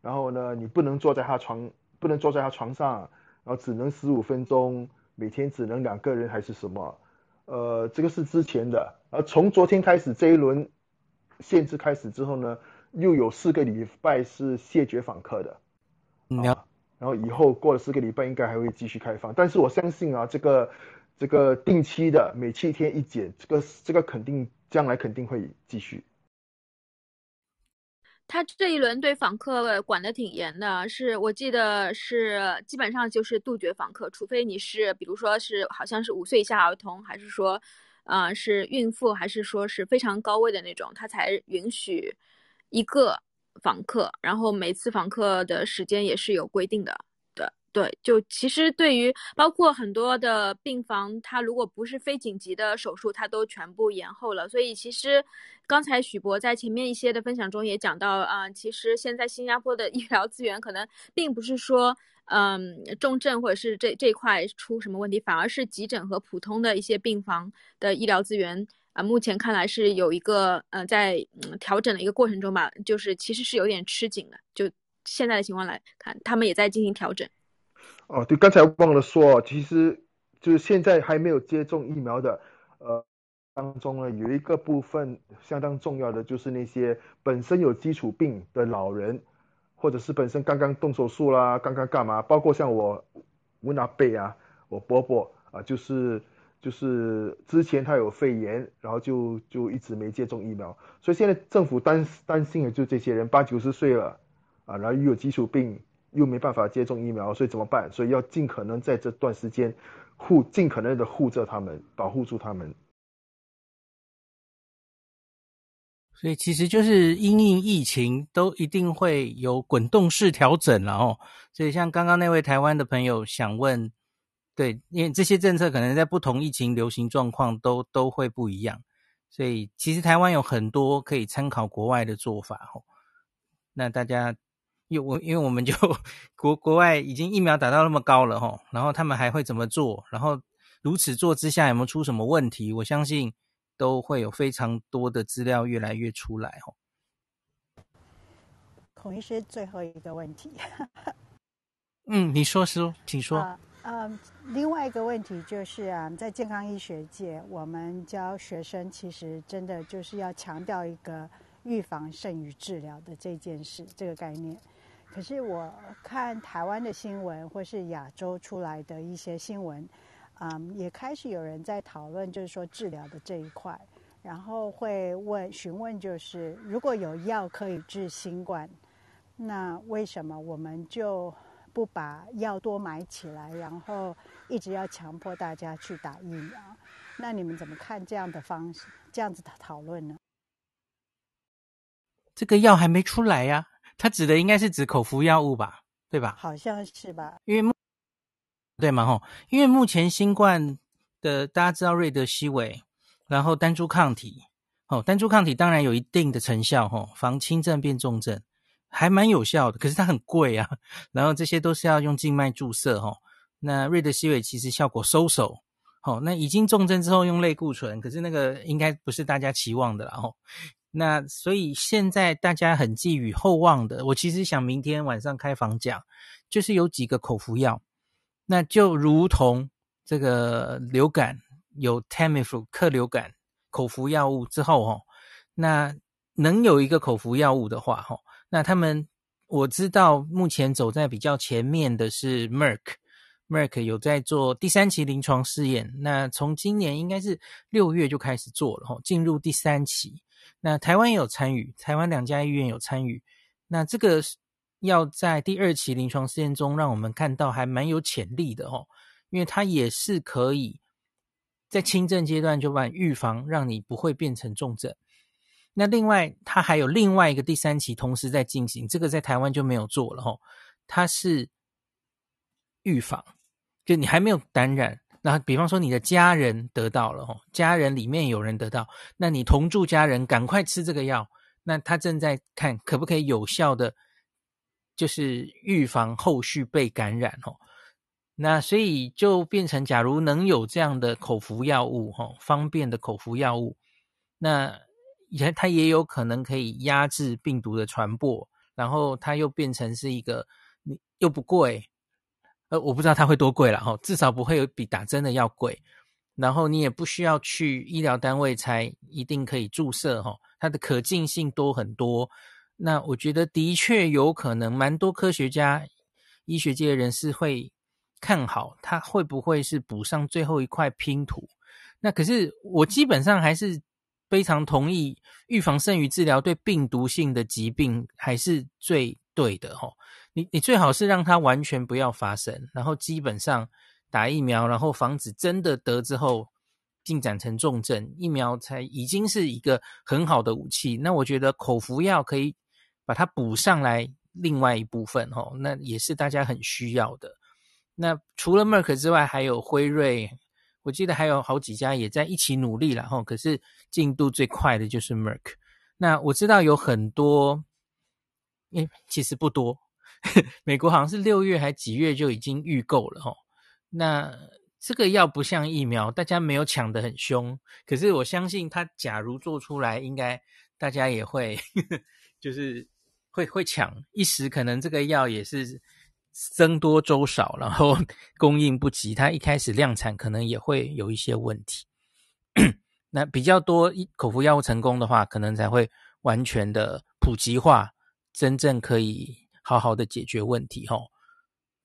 然后呢，你不能坐在他床，不能坐在他床上，然后只能十五分钟，每天只能两个人还是什么？呃，这个是之前的，而从昨天开始这一轮限制开始之后呢，又有四个礼拜是谢绝访客的。嗯，啊，然后以后过了四个礼拜，应该还会继续开放。但是我相信啊，这个这个定期的每七天一检，这个这个肯定将来肯定会继续。他这一轮对访客管得挺严的，是我记得是基本上就是杜绝访客，除非你是比如说是好像是五岁以下儿童，还是说，呃是孕妇，还是说是非常高位的那种，他才允许一个访客，然后每次访客的时间也是有规定的。对，就其实对于包括很多的病房，它如果不是非紧急的手术，它都全部延后了。所以其实刚才许博在前面一些的分享中也讲到啊、其实现在新加坡的 *laughs* 医疗资源可能并不是说嗯、重症或者是这这一块出什么问题，反而是急诊和普通的一些病房的医疗资源啊、目前看来是有一个呃在调整的一个过程中吧，就是其实是有点吃紧的。就现在的情况来看，他们也在进行调整。哦，对，刚才忘了说，其实就是现在还没有接种疫苗的，呃，当中呢有一个部分相当重要的，就是那些本身有基础病的老人，或者是本身刚刚动手术啦，刚刚干嘛，包括像我温阿伯啊，我伯伯啊，就是就是之前他有肺炎，然后就就一直没接种疫苗，所以现在政府担担心的就这些人八九十岁了啊，然后又有基础病。又没办法接种疫苗，所以怎么办？所以要尽可能在这段时间护，尽可能的护着他们，保护住他们。所以其实就是因应疫情，都一定会有滚动式调整了哦。所以像刚刚那位台湾的朋友想问，对，因为这些政策可能在不同疫情流行状况都都会不一样，所以其实台湾有很多可以参考国外的做法哦。那大家。因为我因为我们就国国外已经疫苗打到那么高了齁，然后他们还会怎么做？然后如此做之下有没有出什么问题？我相信都会有非常多的资料越来越出来齁。孔医师，最后一个问题。*laughs* 嗯，你说说，请说。呃，呃，另外一个问题就是啊，在健康医学界，我们教学生其实真的就是要强调一个预防胜于治疗的这件事，这个概念。可是我看台湾的新闻，或是亚洲出来的一些新闻，嗯，也开始有人在讨论，就是说治疗的这一块，然后会问询问，就是如果有药可以治新冠，那为什么我们就不把药多买起来，然后一直要强迫大家去打疫苗？那你们怎么看这样的方式，这样子的讨论呢？这个药还没出来呀。它指的应该是指口服药物吧，对吧？好像是吧。因为目对嘛吼，因为目前新冠的大家知道瑞德西韦，然后单株抗体，哦，单株抗体当然有一定的成效吼，防轻症变重症，还蛮有效的。可是它很贵啊，然后这些都是要用静脉注射吼。那瑞德西韦其实效果收手，好，那已经重症之后用类固醇，可是那个应该不是大家期望的啦吼。那所以现在大家很寄予厚望的，我其实想明天晚上开房讲，就是有几个口服药，那就如同这个流感有 Tamiflu 克流感口服药物之后哦，那能有一个口服药物的话哈，那他们我知道目前走在比较前面的是 Merck，Merck 有在做第三期临床试验，那从今年应该是六月就开始做了哈，进入第三期。那台湾也有参与，台湾两家医院有参与。那这个要在第二期临床试验中，让我们看到还蛮有潜力的哦，因为它也是可以在轻症阶段就把预防，让你不会变成重症。那另外，它还有另外一个第三期同时在进行，这个在台湾就没有做了哦，它是预防，就你还没有感染。那比方说你的家人得到了哦，家人里面有人得到，那你同住家人赶快吃这个药，那他正在看可不可以有效的，就是预防后续被感染哦。那所以就变成，假如能有这样的口服药物哦，方便的口服药物，那也它也有可能可以压制病毒的传播，然后它又变成是一个你又不贵。呃，我不知道它会多贵了哈，至少不会有比打针的要贵。然后你也不需要去医疗单位才一定可以注射哈，它的可进性多很多。那我觉得的确有可能，蛮多科学家、医学界人士会看好它会不会是补上最后一块拼图。那可是我基本上还是非常同意，预防胜于治疗，对病毒性的疾病还是最对的哈。你你最好是让它完全不要发生，然后基本上打疫苗，然后防止真的得之后进展成重症，疫苗才已经是一个很好的武器。那我觉得口服药可以。把它补上来，另外一部分哦，那也是大家很需要的。那除了 Merck 之外，还有辉瑞，我记得还有好几家也在一起努力了哈。可是进度最快的就是 Merck。那我知道有很多，诶，其实不多，*laughs* 美国好像是六月还几月就已经预购了哈。那这个药不像疫苗，大家没有抢得很凶。可是我相信它假如做出来，应该大家也会 *laughs* 就是。会会抢，一时可能这个药也是僧多粥少，然后供应不及，它一开始量产可能也会有一些问题。那比较多口服药物成功的话，可能才会完全的普及化，真正可以好好的解决问题。吼，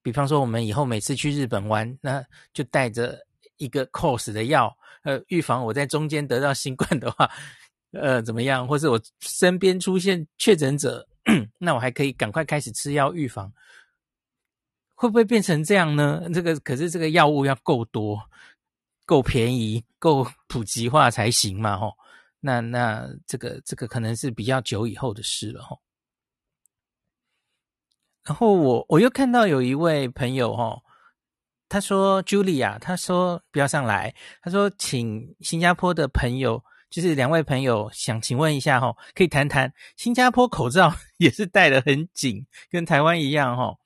比方说我们以后每次去日本玩，那就带着一个 course 的药，呃，预防我在中间得到新冠的话，呃，怎么样？或是我身边出现确诊者。那我还可以赶快开始吃药预防，会不会变成这样呢？这个可是这个药物要够多、够便宜、够普及化才行嘛，吼。那那这个这个可能是比较久以后的事了，吼。然后我我又看到有一位朋友，吼，他说 Julia，他说不要上来，他说请新加坡的朋友。就是两位朋友想请问一下哈，可以谈谈新加坡口罩 *laughs* 也是戴的很紧，跟台湾一样哈。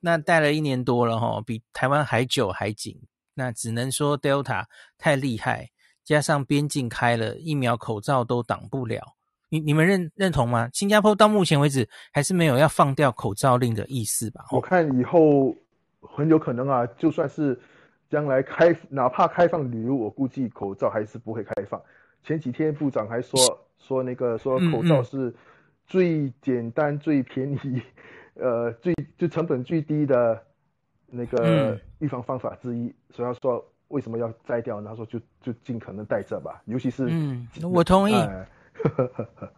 那戴了一年多了哈，比台湾还久还紧。那只能说 Delta 太厉害，加上边境开了，疫苗口罩都挡不了。你你们认认同吗？新加坡到目前为止还是没有要放掉口罩令的意思吧？我看以后很有可能啊，就算是将来开，哪怕开放旅游，我估计口罩还是不会开放。前几天部长还说说那个说口罩是最简单、嗯嗯、最便宜，呃，最就成本最低的那个预防方法之一。嗯、所以他说为什么要摘掉呢？他说就就尽可能戴着吧，尤其是嗯，我同意。呃，呵呵呵呵，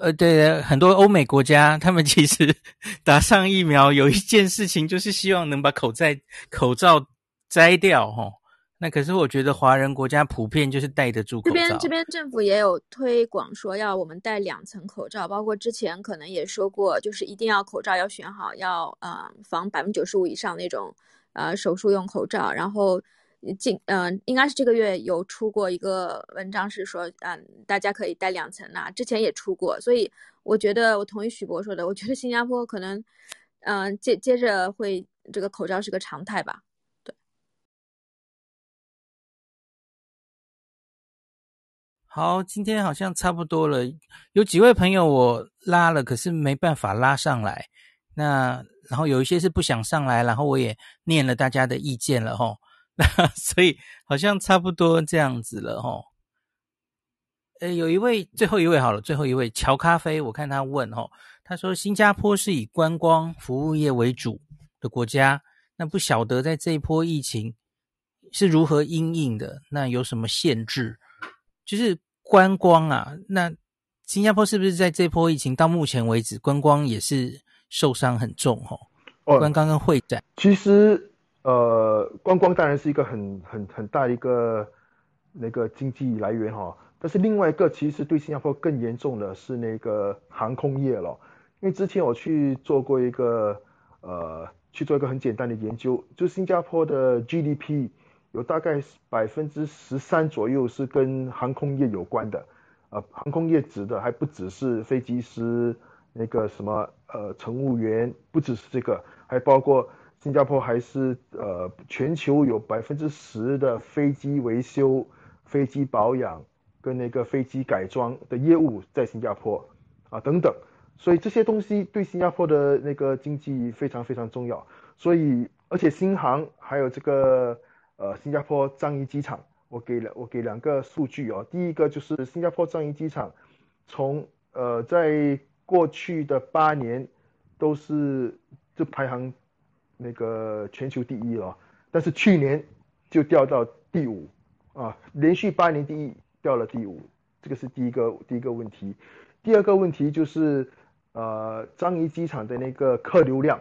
呃对，很多欧美国家他们其实 *laughs* 打上疫苗有一件事情就是希望能把口罩口罩摘掉，哈。那可是我觉得华人国家普遍就是戴得住口罩。这边这边政府也有推广说要我们戴两层口罩，包括之前可能也说过，就是一定要口罩要选好，要呃防百分之九十五以上那种呃手术用口罩。然后近嗯、应该是这个月有出过一个文章是说嗯、大家可以戴两层呐，之前也出过，所以我觉得我同意许博说的，我觉得新加坡可能嗯、接接着会这个口罩是个常态吧。对好，今天好像差不多了。有几位朋友我拉了，可是没办法拉上来。那然后有一些是不想上来，然后我也念了大家的意见了齁。那 *laughs* 所以好像差不多这样子了齁。呃，有一位最后一位好了，最后一位乔咖啡，我看他问齁，他说新加坡是以观光服务业为主的国家，那不晓得在这一波疫情是如何因应的？那有什么限制？就是。观光啊，那新加坡是不是在这波疫情到目前为止，观光也是受伤很重哦？哦，观光跟会展，其实呃，观光当然是一个很很很大一个那个经济来源哈、哦，但是另外一个其实对新加坡更严重的是那个航空业了，因为之前我去做过一个呃去做一个很简单的研究，就新加坡的 GDP。有大概百分之十三左右是跟航空业有关的，呃，航空业指的还不只是飞机师，那个什么呃乘务员，不只是这个，还包括新加坡还是呃全球有百分之十的飞机维修、飞机保养跟那个飞机改装的业务在新加坡啊等等，所以这些东西对新加坡的那个经济非常非常重要，所以而且新航还有这个。呃，新加坡樟宜机场，我给了我给两个数据哦。第一个就是新加坡樟宜机场从，呃，在过去的八年都是就排行那个全球第一了，但是去年就掉到第五啊，连续八年第一掉了第五，这个是第一个第一个问题。第二个问题就是呃，樟宜机场的那个客流量，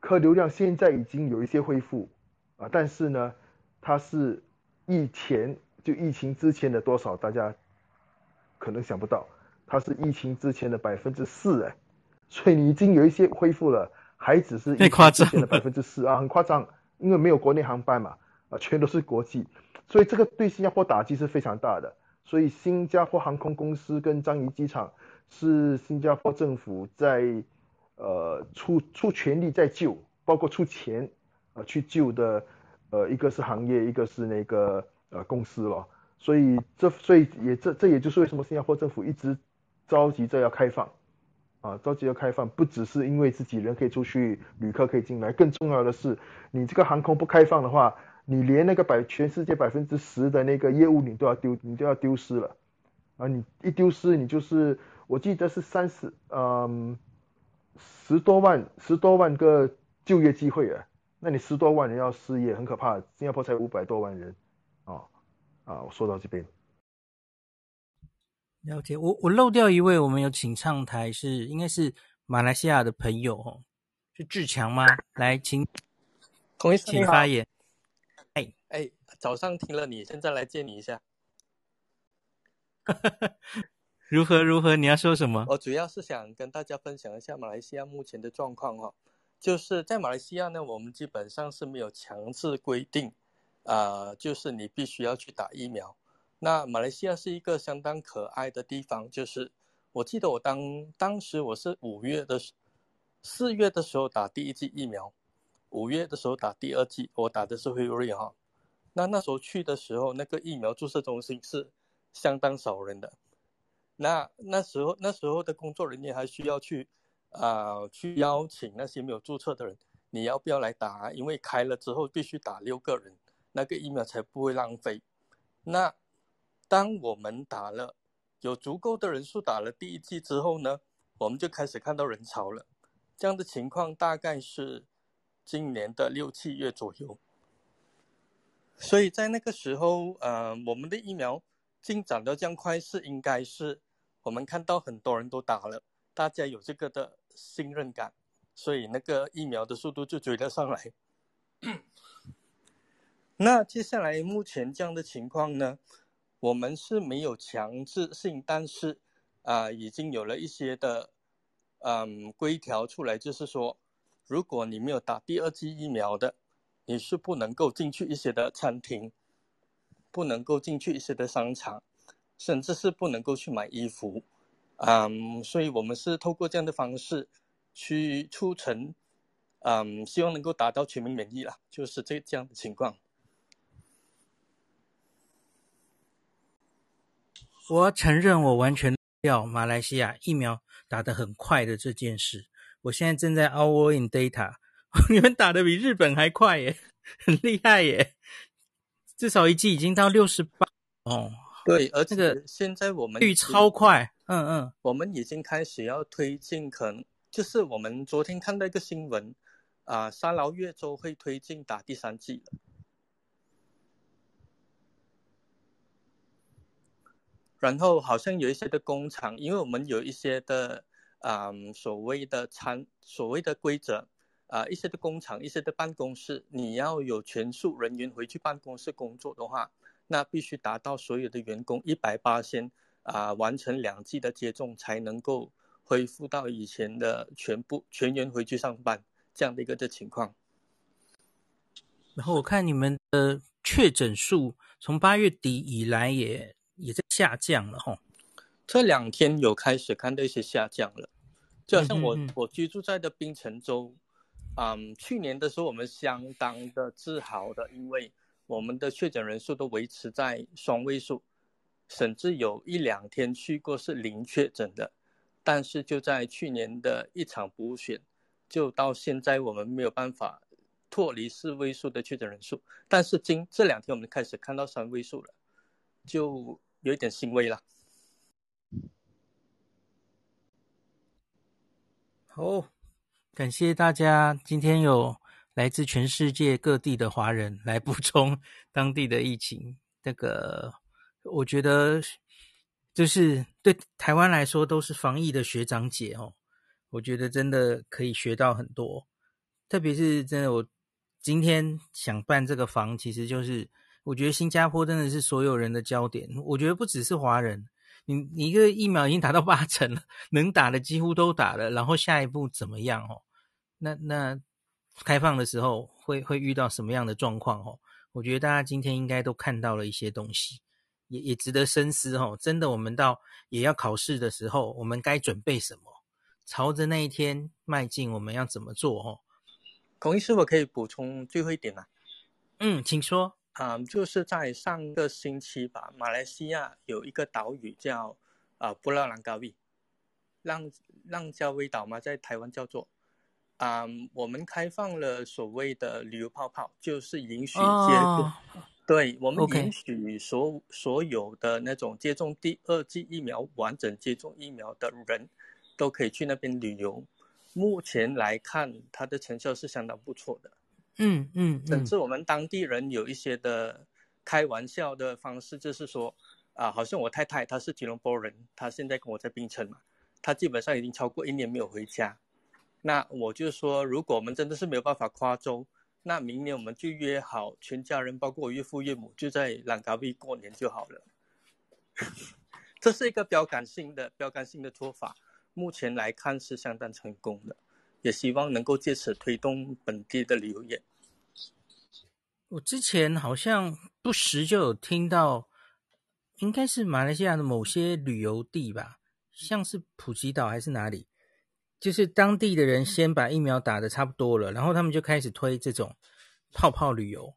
客流量现在已经有一些恢复啊，但是呢，它是疫前就疫情之前的多少，大家可能想不到，它是疫情之前的百分之四哎，所以你已经有一些恢复了，还只是疫情之前的百分之四啊，很夸张，因为没有国内航班嘛，啊，全都是国际，所以这个对新加坡打击是非常大的。所以新加坡航空公司跟樟宜机场是新加坡政府在呃出出全力在救，包括出钱呃去救的呃一个是行业，一个是那个呃公司了。所以这所以也这这也就是为什么新加坡政府一直着急着要开放啊，着急要开放，不只是因为自己人可以出去，旅客可以进来，更重要的是你这个航空不开放的话。你连那个百全世界百分之十的那个业务你都要丢，你都要丢失了，啊，你一丢失，你就是我记得是三十，嗯，十多万十多万个就业机会啊，那你十多万人要失业，很可怕。新加坡才五百多万人，啊啊，我说到这边，了解。我我漏掉一位，我们有请上台是应该是马来西亚的朋友哦，是志强吗？来，请，请发言。哎哎，早上听了你，现在来见你一下。如何如何？你要说什么？我主要是想跟大家分享一下马来西亚目前的状况哈，就是在马来西亚呢，我们基本上是没有强制规定，啊、呃，就是你必须要去打疫苗。那马来西亚是一个相当可爱的地方，就是我记得我当当时我是五月的四月的时候打第一剂疫苗，五月的时候打第二剂，我打的是辉瑞哈。那那时候去的时候，那个疫苗注射中心是相当少人的。那那时候那时候的工作人员还需要去啊、去邀请那些没有注册的人，你要不要来打？因为开了之后必须打六个人，那个疫苗才不会浪费。那当我们打了有足够的人数打了第一剂之后呢，我们就开始看到人潮了。这样的情况大概是今年的六七月左右。所以在那个时候，呃，我们的疫苗进展到这样快，是应该是我们看到很多人都打了，大家有这个的信任感，所以那个疫苗的速度就追了上来。那接下来目前这样的情况呢，我们是没有强制性，但是啊、已经有了一些的嗯规条出来，就是说，如果你没有打第二剂疫苗的。你是不能够进去一些的餐厅，不能够进去一些的商场，甚至是不能够去买衣服，嗯，所以我们是透过这样的方式去促成，嗯，希望能够达到全民免疫啦，就是这这样的情况。我承认我完全掉马来西亚疫苗打得很快的这件事，我现在正在 all in data。你们打得比日本还快耶，*laughs* 很厉害耶！至少一剂已经到六十八哦。对，而这个现在我们率超快，嗯嗯，我们已经开始要推进，可能就是我们昨天看到一个新闻，啊、呃，沙劳越州会推进打第三剂了。然后好像有一些的工厂，因为我们有一些的啊、所谓的参所谓的规则。啊，一些的工厂，一些的办公室，你要有全数人员回去办公室工作的话，那必须达到所有的员工一百八先啊，完成两剂的接种，才能够恢复到以前的全部全员回去上班这样的一个的情况。然后我看你们的确诊数从八月底以来也下降了哈，这两天有开始看到一些下降了，就好像我我居住在的槟城州。嗯，去年的时候我们相当的自豪的，因为我们的确诊人数都维持在双位数，甚至有一两天去过是零确诊的。但是就在去年的一场补选，就到现在我们没有办法脱离四位数的确诊人数。但是今这两天我们开始看到三位数了，就有一点欣慰了。好，感谢大家，今天有来自全世界各地的华人来补充当地的疫情。这个我觉得就是对台湾来说都是防疫的学长姐哦。我觉得真的可以学到很多，特别是真的我今天想办这个房，其实就是我觉得新加坡真的是所有人的焦点。我觉得不只是华人。你你一个疫苗已经打到八成了，能打的几乎都打了，然后下一步怎么样哦？那那开放的时候会会遇到什么样的状况哦？我觉得大家今天应该都看到了一些东西，也也值得深思哦。真的，我们到也要考试的时候，我们该准备什么？朝着那一天迈进，我们要怎么做哦？孔医师，我可以补充最后一点吗？嗯，请说。啊、嗯，就是在上个星期吧，马来西亚有一个岛屿叫啊布拉兰高威，浪浪加威岛嘛，在台湾叫做啊、嗯，我们开放了所谓的旅游泡泡，就是允许接对，我们允许所.所有的那种接种第二剂疫苗、完整接种疫苗的人都可以去那边旅游。目前来看，它的成效是相当不错的。嗯嗯，甚至我们当地人有一些的开玩笑的方式，就是说，啊，好像我太太她是吉隆坡人，她现在跟我在槟城嘛，她基本上已经超过一年没有回家。那我就说，如果我们真的是没有办法跨州，那明年我们就约好全家人，包括我岳父岳母，就在兰卡威过年就好了。*laughs* 这是一个标杆性的标杆性的做法，目前来看是相当成功的。也希望能够借此推动本地的旅游业。我之前好像不时就有听到，应该是马来西亚的某些旅游地吧，像是普吉岛还是哪里，就是当地的人先把疫苗打的差不多了，然后他们就开始推这种泡泡旅游。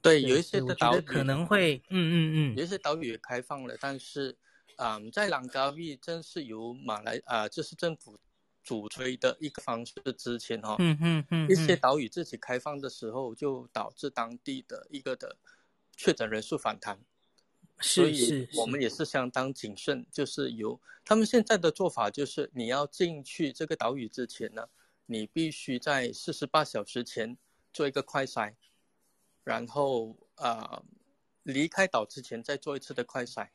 对，有一些的岛屿可能会，嗯嗯嗯，有一些岛屿也开放了，但是，嗯，在兰卡威正是由马来啊，这、就是政府。主推的一个方式之前哈，嗯嗯嗯，一些岛屿自己开放的时候，就导致当地的一个的确诊人数反弹，所以我们也是相当谨慎，就是由他们现在的做法就是你要进去这个岛屿之前呢，你必须在四十八小时前做一个快筛，然后啊离开岛之前再做一次的快筛。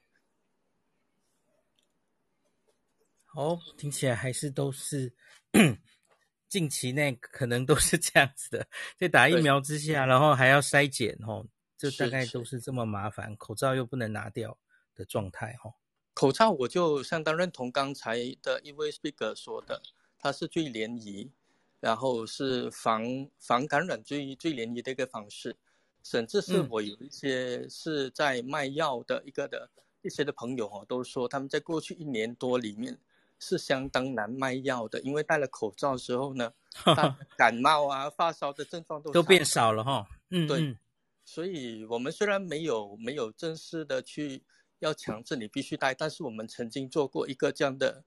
哦，听起来还是都是 *coughs* 近期内可能都是这样子的，*laughs* 在打疫苗之下，然后还要筛检哦，就大概都是这么麻烦，口罩又不能拿掉的状态哦。口罩我就相当认同刚才的一位 speaker 说的，它是最联谊，然后是防防感染最最联谊的一个方式，甚至是我有一些是在卖药的一个的、嗯、一些的朋友哦，都说他们在过去一年多里面。是相当难卖药的，因为戴了口罩之后呢，*laughs* 感冒啊、发烧的症状都都变少了哈。嗯，对，所以我们虽然没有没有正式的去要强制你必须戴，但是我们曾经做过一个这样的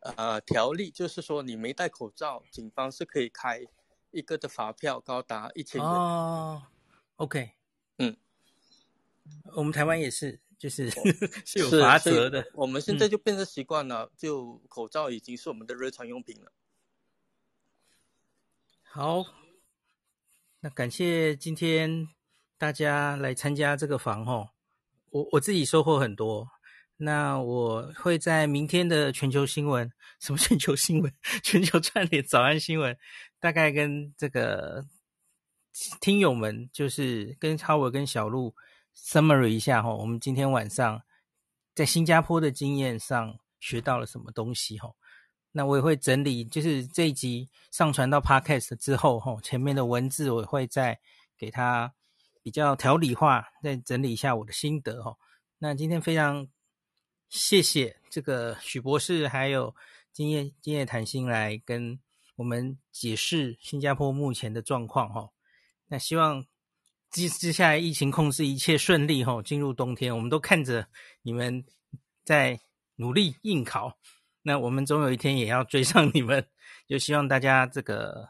呃条例，就是说你没戴口罩，警方是可以开一个的罚票，高达一千元。哦，OK，嗯，我们台湾也是。就是 *laughs* 是有罚则的，我们现在就变成习惯了，嗯、就口罩已经是我们的日常用品了。好，那感谢今天大家来参加这个房哦，我我自己收获很多。那我会在明天的全球新闻，什么全球新闻？*laughs* 全球串联早安新闻，大概跟这个听友们，就是跟超伟跟小路。Summary 一下哈，我们今天晚上在新加坡的经验上学到了什么东西哈？那我也会整理，就是这一集上传到 Podcast 之后哈，前面的文字我会再给它比较条理化，再整理一下我的心得哈。那今天非常谢谢这个许博士还有今夜今夜谈心来跟我们解释新加坡目前的状况哈。那希望。接接下来疫情控制一切顺利吼，进入冬天，我们都看着你们在努力应考，那我们总有一天也要追上你们，就希望大家这个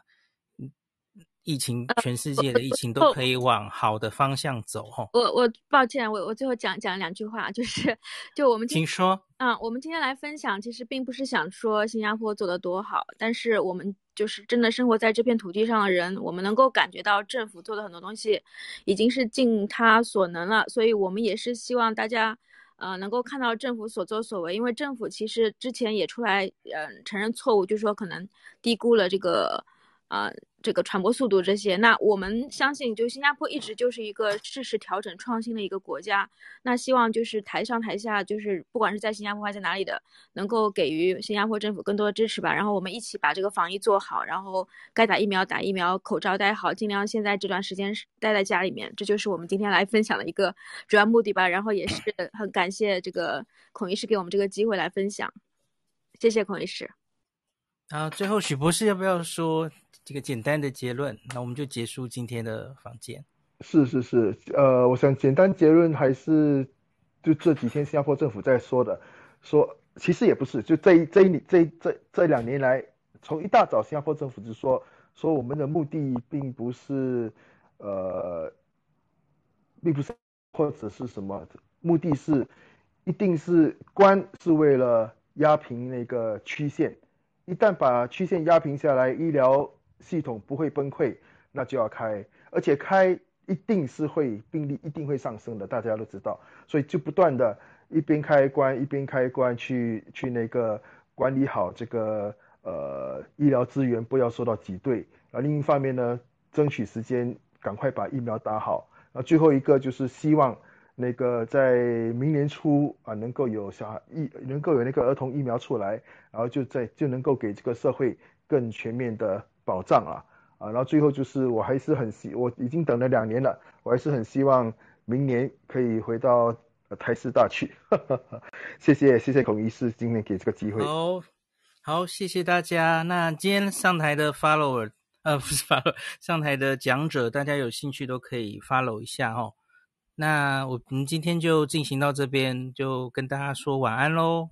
疫情，全世界的疫情都可以往好的方向走哈。我我抱歉，我我最后讲讲两句话，就是就我们请说。嗯，我们今天来分享，其实并不是想说新加坡做得多好，但是我们就是真的生活在这片土地上的人，我们能够感觉到政府做的很多东西已经是尽他所能了，所以我们也是希望大家。呃，能够看到政府所作所为，因为政府其实之前也出来，呃，承认错误，就是说可能低估了这个，呃。这个传播速度这些，那我们相信，就新加坡一直就是一个适时调整创新的一个国家。那希望就是台上台下，就是不管是在新加坡还是在哪里的，能够给予新加坡政府更多的支持吧。然后我们一起把这个防疫做好，然后该打疫苗打疫苗，口罩戴好，尽量现在这段时间待在家里面。这就是我们今天来分享的一个主要目的吧。然后也是 *laughs* 很感谢这个孔医师给我们这个机会来分享，谢谢孔医师。啊，最后许博士要不要说这个简单的结论？那我们就结束今天的房间。是是是，呃，我想简单结论还是就这几天新加坡政府在说的，说其实也不是，就这一这一这这这两年来，从一大早新加坡政府就说说我们的目的并不是呃，并不是或者是什么，目的是一定是关是为了压平那个曲线。一旦把曲线压平下来，医疗系统不会崩溃，那就要开，而且开一定是会病例一定会上升的，大家都知道，所以就不断的一边开关一边开关去去那个管理好这个呃医疗资源不要受到挤兑，啊另一方面呢，争取时间赶快把疫苗打好，啊最后一个就是希望。那个在明年初啊，能够有小孩疫，能够有那个儿童疫苗出来，然后就在就能够给这个社会更全面的保障啊啊，然后最后就是我还是很希，我已经等了两年了，我还是很希望明年可以回到台师大去。*laughs* 谢谢谢谢孔医师今天给这个机会。好，好，谢谢大家。那今天上台的 follower，呃，*laughs* 不是 follower，上台的讲者，大家有兴趣都可以 follow 一下哦。那我们今天就进行到这边，就跟大家说晚安喽。